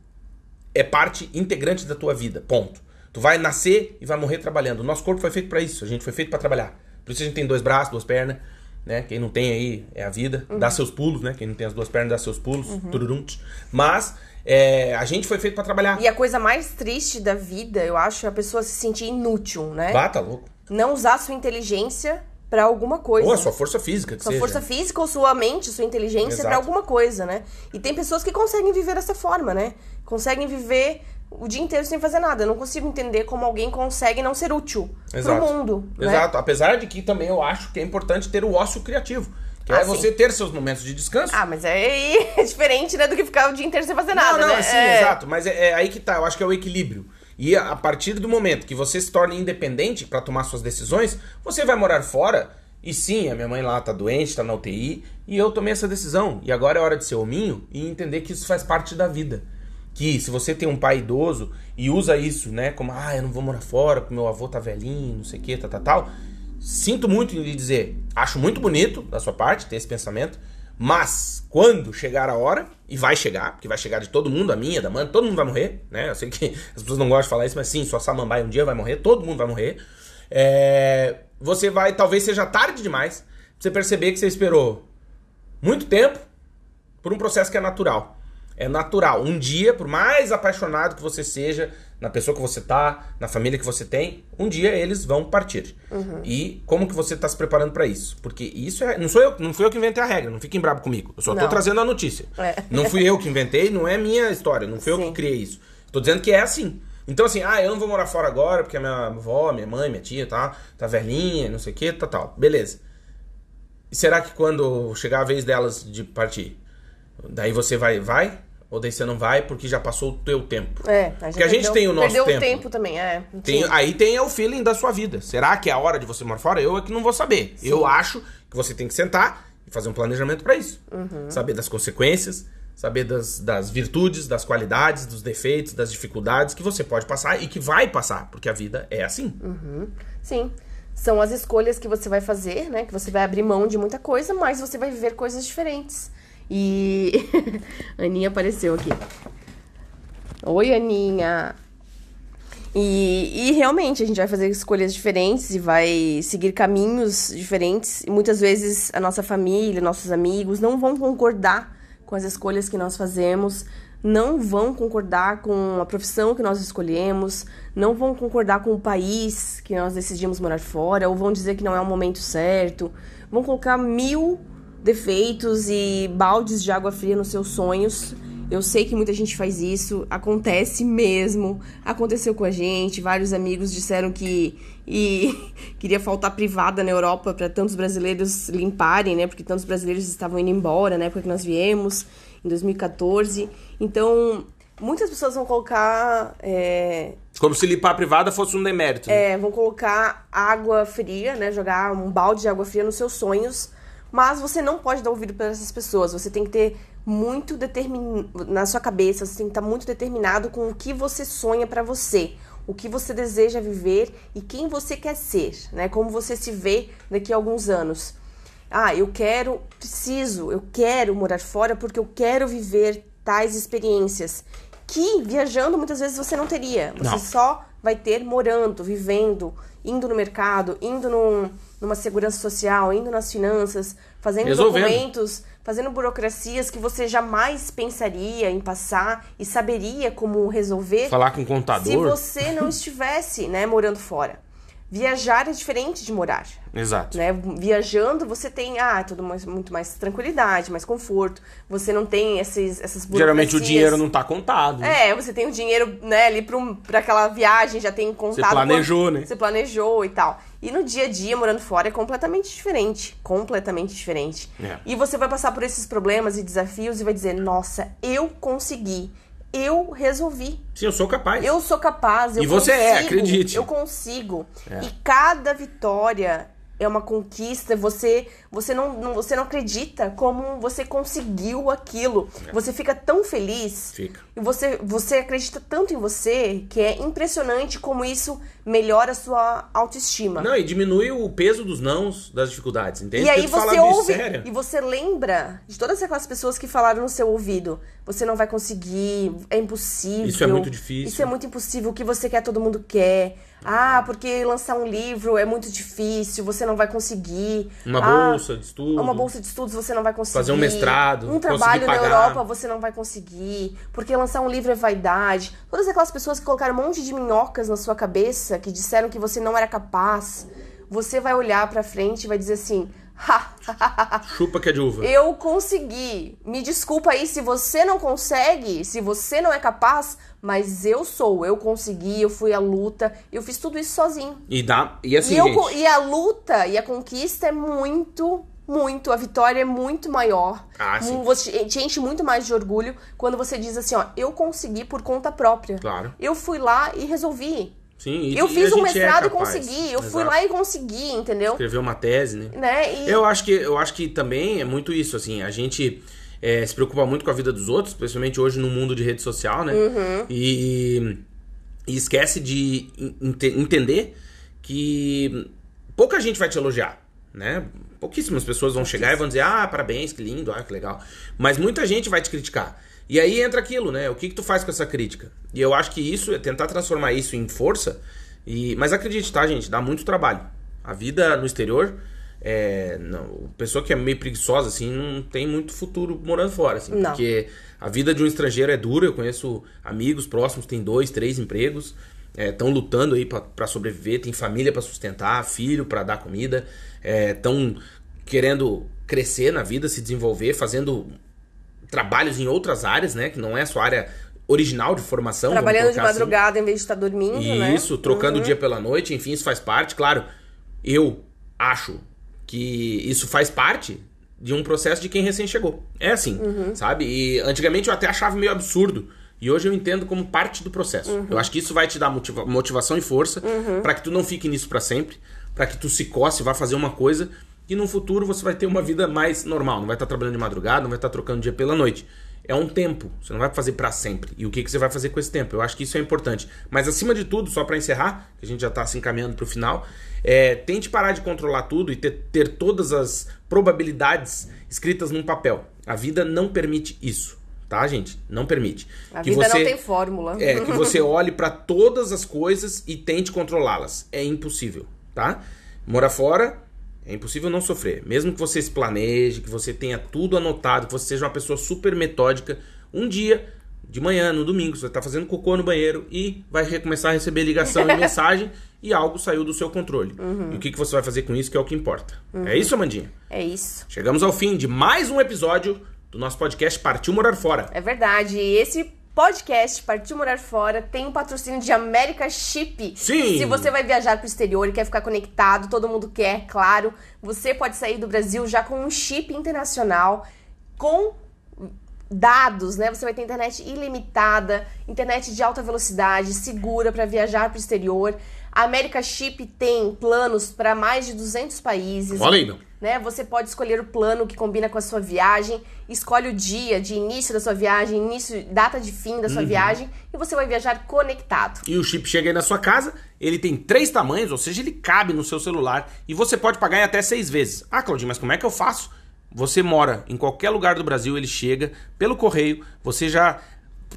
é parte integrante da tua vida. Ponto. Tu vai nascer e vai morrer trabalhando. O nosso corpo foi feito para isso. A gente foi feito para trabalhar. Por isso a gente tem dois braços, duas pernas, né? Quem não tem aí é a vida.
Uhum.
Dá seus pulos, né? Quem não tem as duas pernas dá seus pulos. Tururum. Mas é, a gente foi feito para trabalhar.
E a coisa mais triste da vida, eu acho, é a pessoa se sentir inútil, né?
Bah, tá louco.
Não usar sua inteligência pra alguma coisa.
Ou a sua força física, que
sua
seja.
força física ou sua mente, sua inteligência pra alguma coisa, né? E tem pessoas que conseguem viver dessa forma, né? Conseguem viver o dia inteiro sem fazer nada. Eu não consigo entender como alguém consegue não ser útil
Exato.
pro mundo, né?
Exato. Apesar de que também eu acho que é importante ter o ócio criativo. Que
Ah,
é
sim.
você ter seus momentos de descanso.
Ah, mas aí [laughs] é diferente, né, do que ficar o dia inteiro sem fazer nada,
não, não,
né?
sim,
É.
exato. Mas é, é aí que tá. Eu acho que é o equilíbrio. E a a partir do momento que você se torna independente para tomar suas decisões, você vai morar fora. E sim, a minha mãe lá tá doente, tá na UTI, e eu tomei essa decisão. E agora é hora de ser hominho e entender que isso faz parte da vida. Que se você tem um pai idoso e usa isso, né, como, ah, eu não vou morar fora porque meu avô tá velhinho, não sei o que, tal, tal, tal. Sinto muito em lhe dizer, acho muito bonito da sua parte ter esse pensamento, mas quando chegar a hora, e vai chegar, porque vai chegar de todo mundo, a minha, da mãe, todo mundo vai morrer, né? Eu sei que [laughs] as pessoas não gostam de falar isso, mas sim, sua samambaia um dia vai morrer, todo mundo vai morrer. É, você vai, talvez seja tarde demais, pra você perceber que você esperou muito tempo por um processo que é natural. É natural. Um dia, por mais apaixonado que você seja, na pessoa que você tá, na família que você tem, um dia eles vão partir. E como que você tá se preparando para isso? Porque isso é, não sou eu, não fui eu que inventei a regra, não fiquem bravo comigo. Eu só tô
Não.
trazendo a notícia.
É.
Não fui eu que inventei, não é minha história, não fui eu
Sim.
que criei isso. Tô dizendo que é assim. Então assim, ah, eu não vou morar fora agora porque a minha avó, minha mãe, minha tia, tá, tá velhinha, não sei o que, tal, tal. Beleza. E será que quando chegar a vez delas de partir, daí você vai, vai? Ou daí você não vai porque já passou o teu tempo?
É,
Porque a gente
perdeu-
tem o nosso
perdeu
tempo.
o tempo também, é.
Tem-
Sim.
aí tem o feeling da sua vida. Será que é a hora de você morar fora? Eu é que não vou saber. Eu acho que você tem que sentar e fazer um planejamento para isso.
Uhum.
Saber das consequências, saber das, das virtudes, das qualidades, dos defeitos, das dificuldades que você pode passar e que vai passar, porque a vida é assim.
Sim. São as escolhas que você vai fazer, né? Que você vai abrir mão de muita coisa, mas você vai viver coisas diferentes. E. [laughs] Aninha apareceu aqui. Oi, Aninha. E, e realmente a gente vai fazer escolhas diferentes e vai seguir caminhos diferentes. E muitas vezes a nossa família, nossos amigos não vão concordar com as escolhas que nós fazemos, não vão concordar com a profissão que nós escolhemos, não vão concordar com o país que nós decidimos morar fora, ou vão dizer que não é o momento certo, vão colocar mil defeitos e baldes de água fria nos seus sonhos. Eu sei que muita gente faz isso, acontece mesmo, aconteceu com a gente. Vários amigos disseram que e [laughs] queria faltar privada na Europa para tantos brasileiros limparem, né? Porque tantos brasileiros estavam indo embora na época que nós viemos, em 2014. Então, muitas pessoas vão colocar é,
Como se limpar a privada fosse um demérito. né?
é, vão colocar água fria, né? Jogar um balde de água fria nos seus sonhos. Mas você não pode dar ouvido para essas pessoas. Você tem que ter muito determin... na sua cabeça, você tem que estar muito determinado com o que você sonha para você, o que você deseja viver e quem você quer ser, né? Como você se vê daqui a alguns anos. Ah, eu quero, preciso, eu quero morar fora porque eu quero viver tais experiências que viajando muitas vezes você não teria. Você
Não.
só vai ter morando, vivendo, indo no mercado, indo num- numa segurança social, indo nas finanças, fazendo
Resolvendo.
documentos, fazendo burocracias que você jamais pensaria em passar e saberia como resolver
Falar com o
se
contador.
você não estivesse, né, morando fora. Viajar é diferente de morar.
Exato.
Né? Viajando, você tem ah, tudo mais, muito mais tranquilidade, mais conforto. Você não tem esses, essas
Geralmente o dinheiro não tá contado. né?
É, você tem o dinheiro, né, ali pra, pra aquela viagem, já tem contado.
Você planejou,
quanto-
né?
Você planejou e tal. E no dia a dia, morando fora, é completamente diferente. Completamente diferente.
É.
E você vai passar por esses problemas e desafios e vai dizer, nossa, eu consegui. Eu resolvi.
Sim, eu sou capaz.
Eu sou capaz. Eu
E você é,
consigo,
acredite.
Eu consigo.
É.
E cada vitória é uma conquista. Você, você não, não- você não acredita como você conseguiu aquilo. Você fica tão feliz.
É. Fica.
E você, você acredita tanto em você que é impressionante como isso melhora a sua autoestima.
Não, e diminui o peso dos nãos, das dificuldades, entende?
E aí você
fala, "Bicho,
ouve
sério?"
e você lembra de todas aquelas pessoas que falaram no seu ouvido. Você não vai conseguir, é impossível.
Isso é muito difícil.
Isso é muito impossível. O que você quer, todo mundo quer. Ah, porque lançar um livro é muito difícil, você não vai conseguir.
Uma
Ah,
bolsa de estudo.
Uma bolsa de estudos você não vai conseguir.
Fazer um mestrado,
Um trabalho na. Europa você não vai conseguir. Porque lançar um livro é vaidade. Todas aquelas pessoas que colocaram um monte de minhocas na sua cabeça, que disseram que você não era capaz, você vai olhar pra frente e vai dizer assim: "Ha, [laughs]
Chupa que é de uva.
eu consegui. Me desculpa aí se você não consegue, se você não é capaz, mas eu sou. Eu consegui, eu fui à luta, eu fiz tudo isso sozinho.
E dá. E assim,
e, eu
gente.
e a luta e a conquista é muito, muito, a vitória é muito maior.
Ah, sim.
Você te enche muito mais de orgulho quando você diz assim, ó, eu consegui por conta própria.
Claro.
Eu fui lá e resolvi.
Sim, e,
eu
e
fiz um
é
mestrado e
capaz.
consegui. Eu fui
Exato.
lá e consegui, entendeu?
Escrever uma tese, né?
Né? E
Eu acho que eu acho que também é muito isso, assim, a gente é, se preocupa muito com a vida dos outros, especialmente hoje no mundo de rede social, né?
Uhum.
E, e esquece de ente- entender que pouca gente vai te elogiar, né? Pouquíssimas pessoas vão chegar e vão dizer, ah, parabéns, que lindo, ah, que legal. Mas muita gente vai te criticar. E aí entra aquilo, né? O que, que tu faz com essa crítica? E eu acho que isso é tentar transformar isso em força. E... Mas acredite, tá, gente? Dá muito trabalho. A vida no exterior, é... não, pessoa que é meio preguiçosa, assim, não tem muito futuro morando fora, assim.
Não.
Porque a vida de um estrangeiro é dura. Eu conheço amigos próximos, que têm dois, três empregos. Estão lutando aí pra sobreviver, tem família pra sustentar, filho pra dar comida, estão querendo crescer na vida, se desenvolver, fazendo trabalhos em outras áreas, né? Que não é a sua área original de formação.
trabalhando de
assim.
madrugada em vez de estar dormindo, né?
Isso, trocando o dia pela noite, enfim, isso faz parte. Claro, eu acho que isso faz parte de um processo de quem recém chegou. É assim, sabe? E antigamente eu até achava meio absurdo. E hoje eu entendo como parte do processo. Eu acho que isso vai te dar motiva- motivação e força pra que tu não fique nisso pra sempre, pra que tu se coce, vá fazer uma coisa e no futuro você vai ter uma vida mais normal. Não vai estar trabalhando de madrugada, não vai estar trocando dia pela noite. É um tempo, você não vai fazer pra sempre. E o que, que você vai fazer com esse tempo? Eu acho que isso é importante. Mas acima de tudo, só pra encerrar, que a gente já tá se encaminhando pro final, é, tente parar de controlar tudo e ter, ter todas as probabilidades escritas num papel. A vida não permite isso, tá, gente? Não permite.
A
Que
vida
você-
não tem fórmula.
é, que você olhe pra todas as coisas e tente controlá-las. É impossível, tá? Morar fora é impossível não sofrer. Mesmo que você se planeje, que você tenha tudo anotado, que você seja uma pessoa super metódica, um dia, de manhã, no domingo, você vai estar fazendo cocô no banheiro e vai recomeçar a receber ligação e [laughs] mensagem e algo saiu do seu controle. E o que, que você vai fazer com isso que é o que importa. É isso, Amandinha?
É isso.
Chegamos ao fim de mais um episódio do nosso podcast Partiu Morar Fora.
É verdade. E esse podcast Partiu Morar Fora tem um patrocínio de América Chip.
Sim.
Se você vai viajar pro exterior e quer ficar conectado, todo mundo quer, claro. Você pode sair do Brasil já com um chip internacional com dados, né? Você vai ter internet ilimitada, internet de alta velocidade, segura para viajar pro exterior. A América Chip tem planos para mais de 200 países
Olha aí, meu.
né? Você pode escolher o plano que combina com a sua viagem, escolhe o dia de início da sua viagem, início, data de fim da sua viagem e você vai viajar conectado.
E o chip chega aí na sua casa, ele tem três tamanhos, ou seja, ele cabe no seu celular e você pode pagar em até seis vezes. Ah, Claudinho, mas como é que eu faço? Você mora em qualquer lugar do Brasil, ele chega pelo correio, você já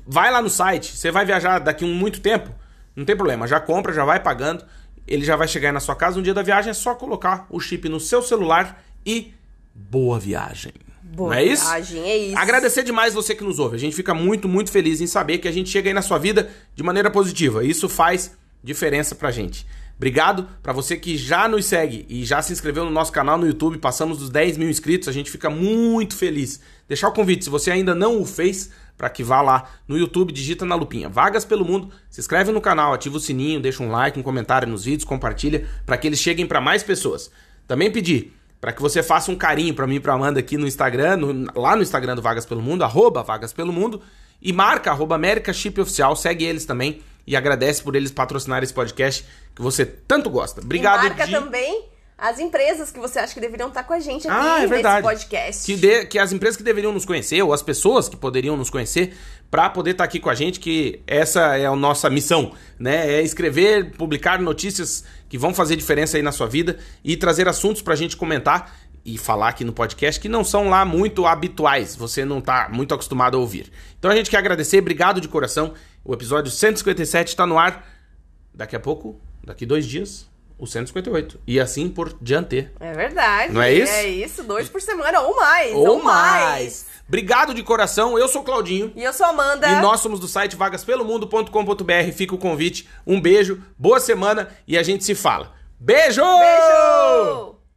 vai lá no site, você vai viajar daqui um muito tempo, não tem problema, já compra, já vai pagando, ele já vai chegar aí na sua casa no dia da viagem, é só colocar o chip no seu celular e boa viagem.
Boa
não é isso?
viagem, é isso.
Agradecer demais você que nos ouve. A gente fica muito, muito feliz em saber que a gente chega aí na sua vida de maneira positiva. Isso faz diferença pra gente. Obrigado para você que já nos segue e já se inscreveu no nosso canal no YouTube. Passamos dos 10 mil inscritos, a gente fica muito feliz. Deixar o convite, se você ainda não o fez, para que vá lá no YouTube, digita na lupinha Vagas pelo Mundo, se inscreve no canal, ativa o sininho, deixa um like, um comentário nos vídeos, compartilha para que eles cheguem para mais pessoas. Também pedir para que você faça um carinho para mim e para Amanda aqui no Instagram, no, lá no Instagram do Vagas pelo Mundo, arroba Vagas pelo Mundo, e marca arroba América Chip Oficial, segue eles também e agradece por eles patrocinar esse podcast que você tanto gosta. Obrigado,
e marca também as empresas que você acha que deveriam estar com a gente aqui
Ah, é
nesse podcast.
Que, de- que as empresas que deveriam nos conhecer, ou as pessoas que poderiam nos conhecer, para poder estar aqui com a gente, que essa é a nossa missão, né? É escrever, publicar notícias que vão fazer diferença aí na sua vida e trazer assuntos pra gente comentar e falar aqui no podcast que não são lá muito habituais, você não tá muito acostumado a ouvir. Então a gente quer agradecer, obrigado de coração. O episódio 157 está no ar. Daqui a pouco, daqui dois dias, o 158. E assim por diante.
É verdade.
Não é isso?
É isso, dois por semana ou mais.
ou mais. Obrigado de coração, eu sou o Claudinho.
E eu sou a Amanda.
E nós somos do site vagaspelomundo.com.br. Fica o convite. Um beijo, boa semana e a gente se fala. Beijo!
Beijo!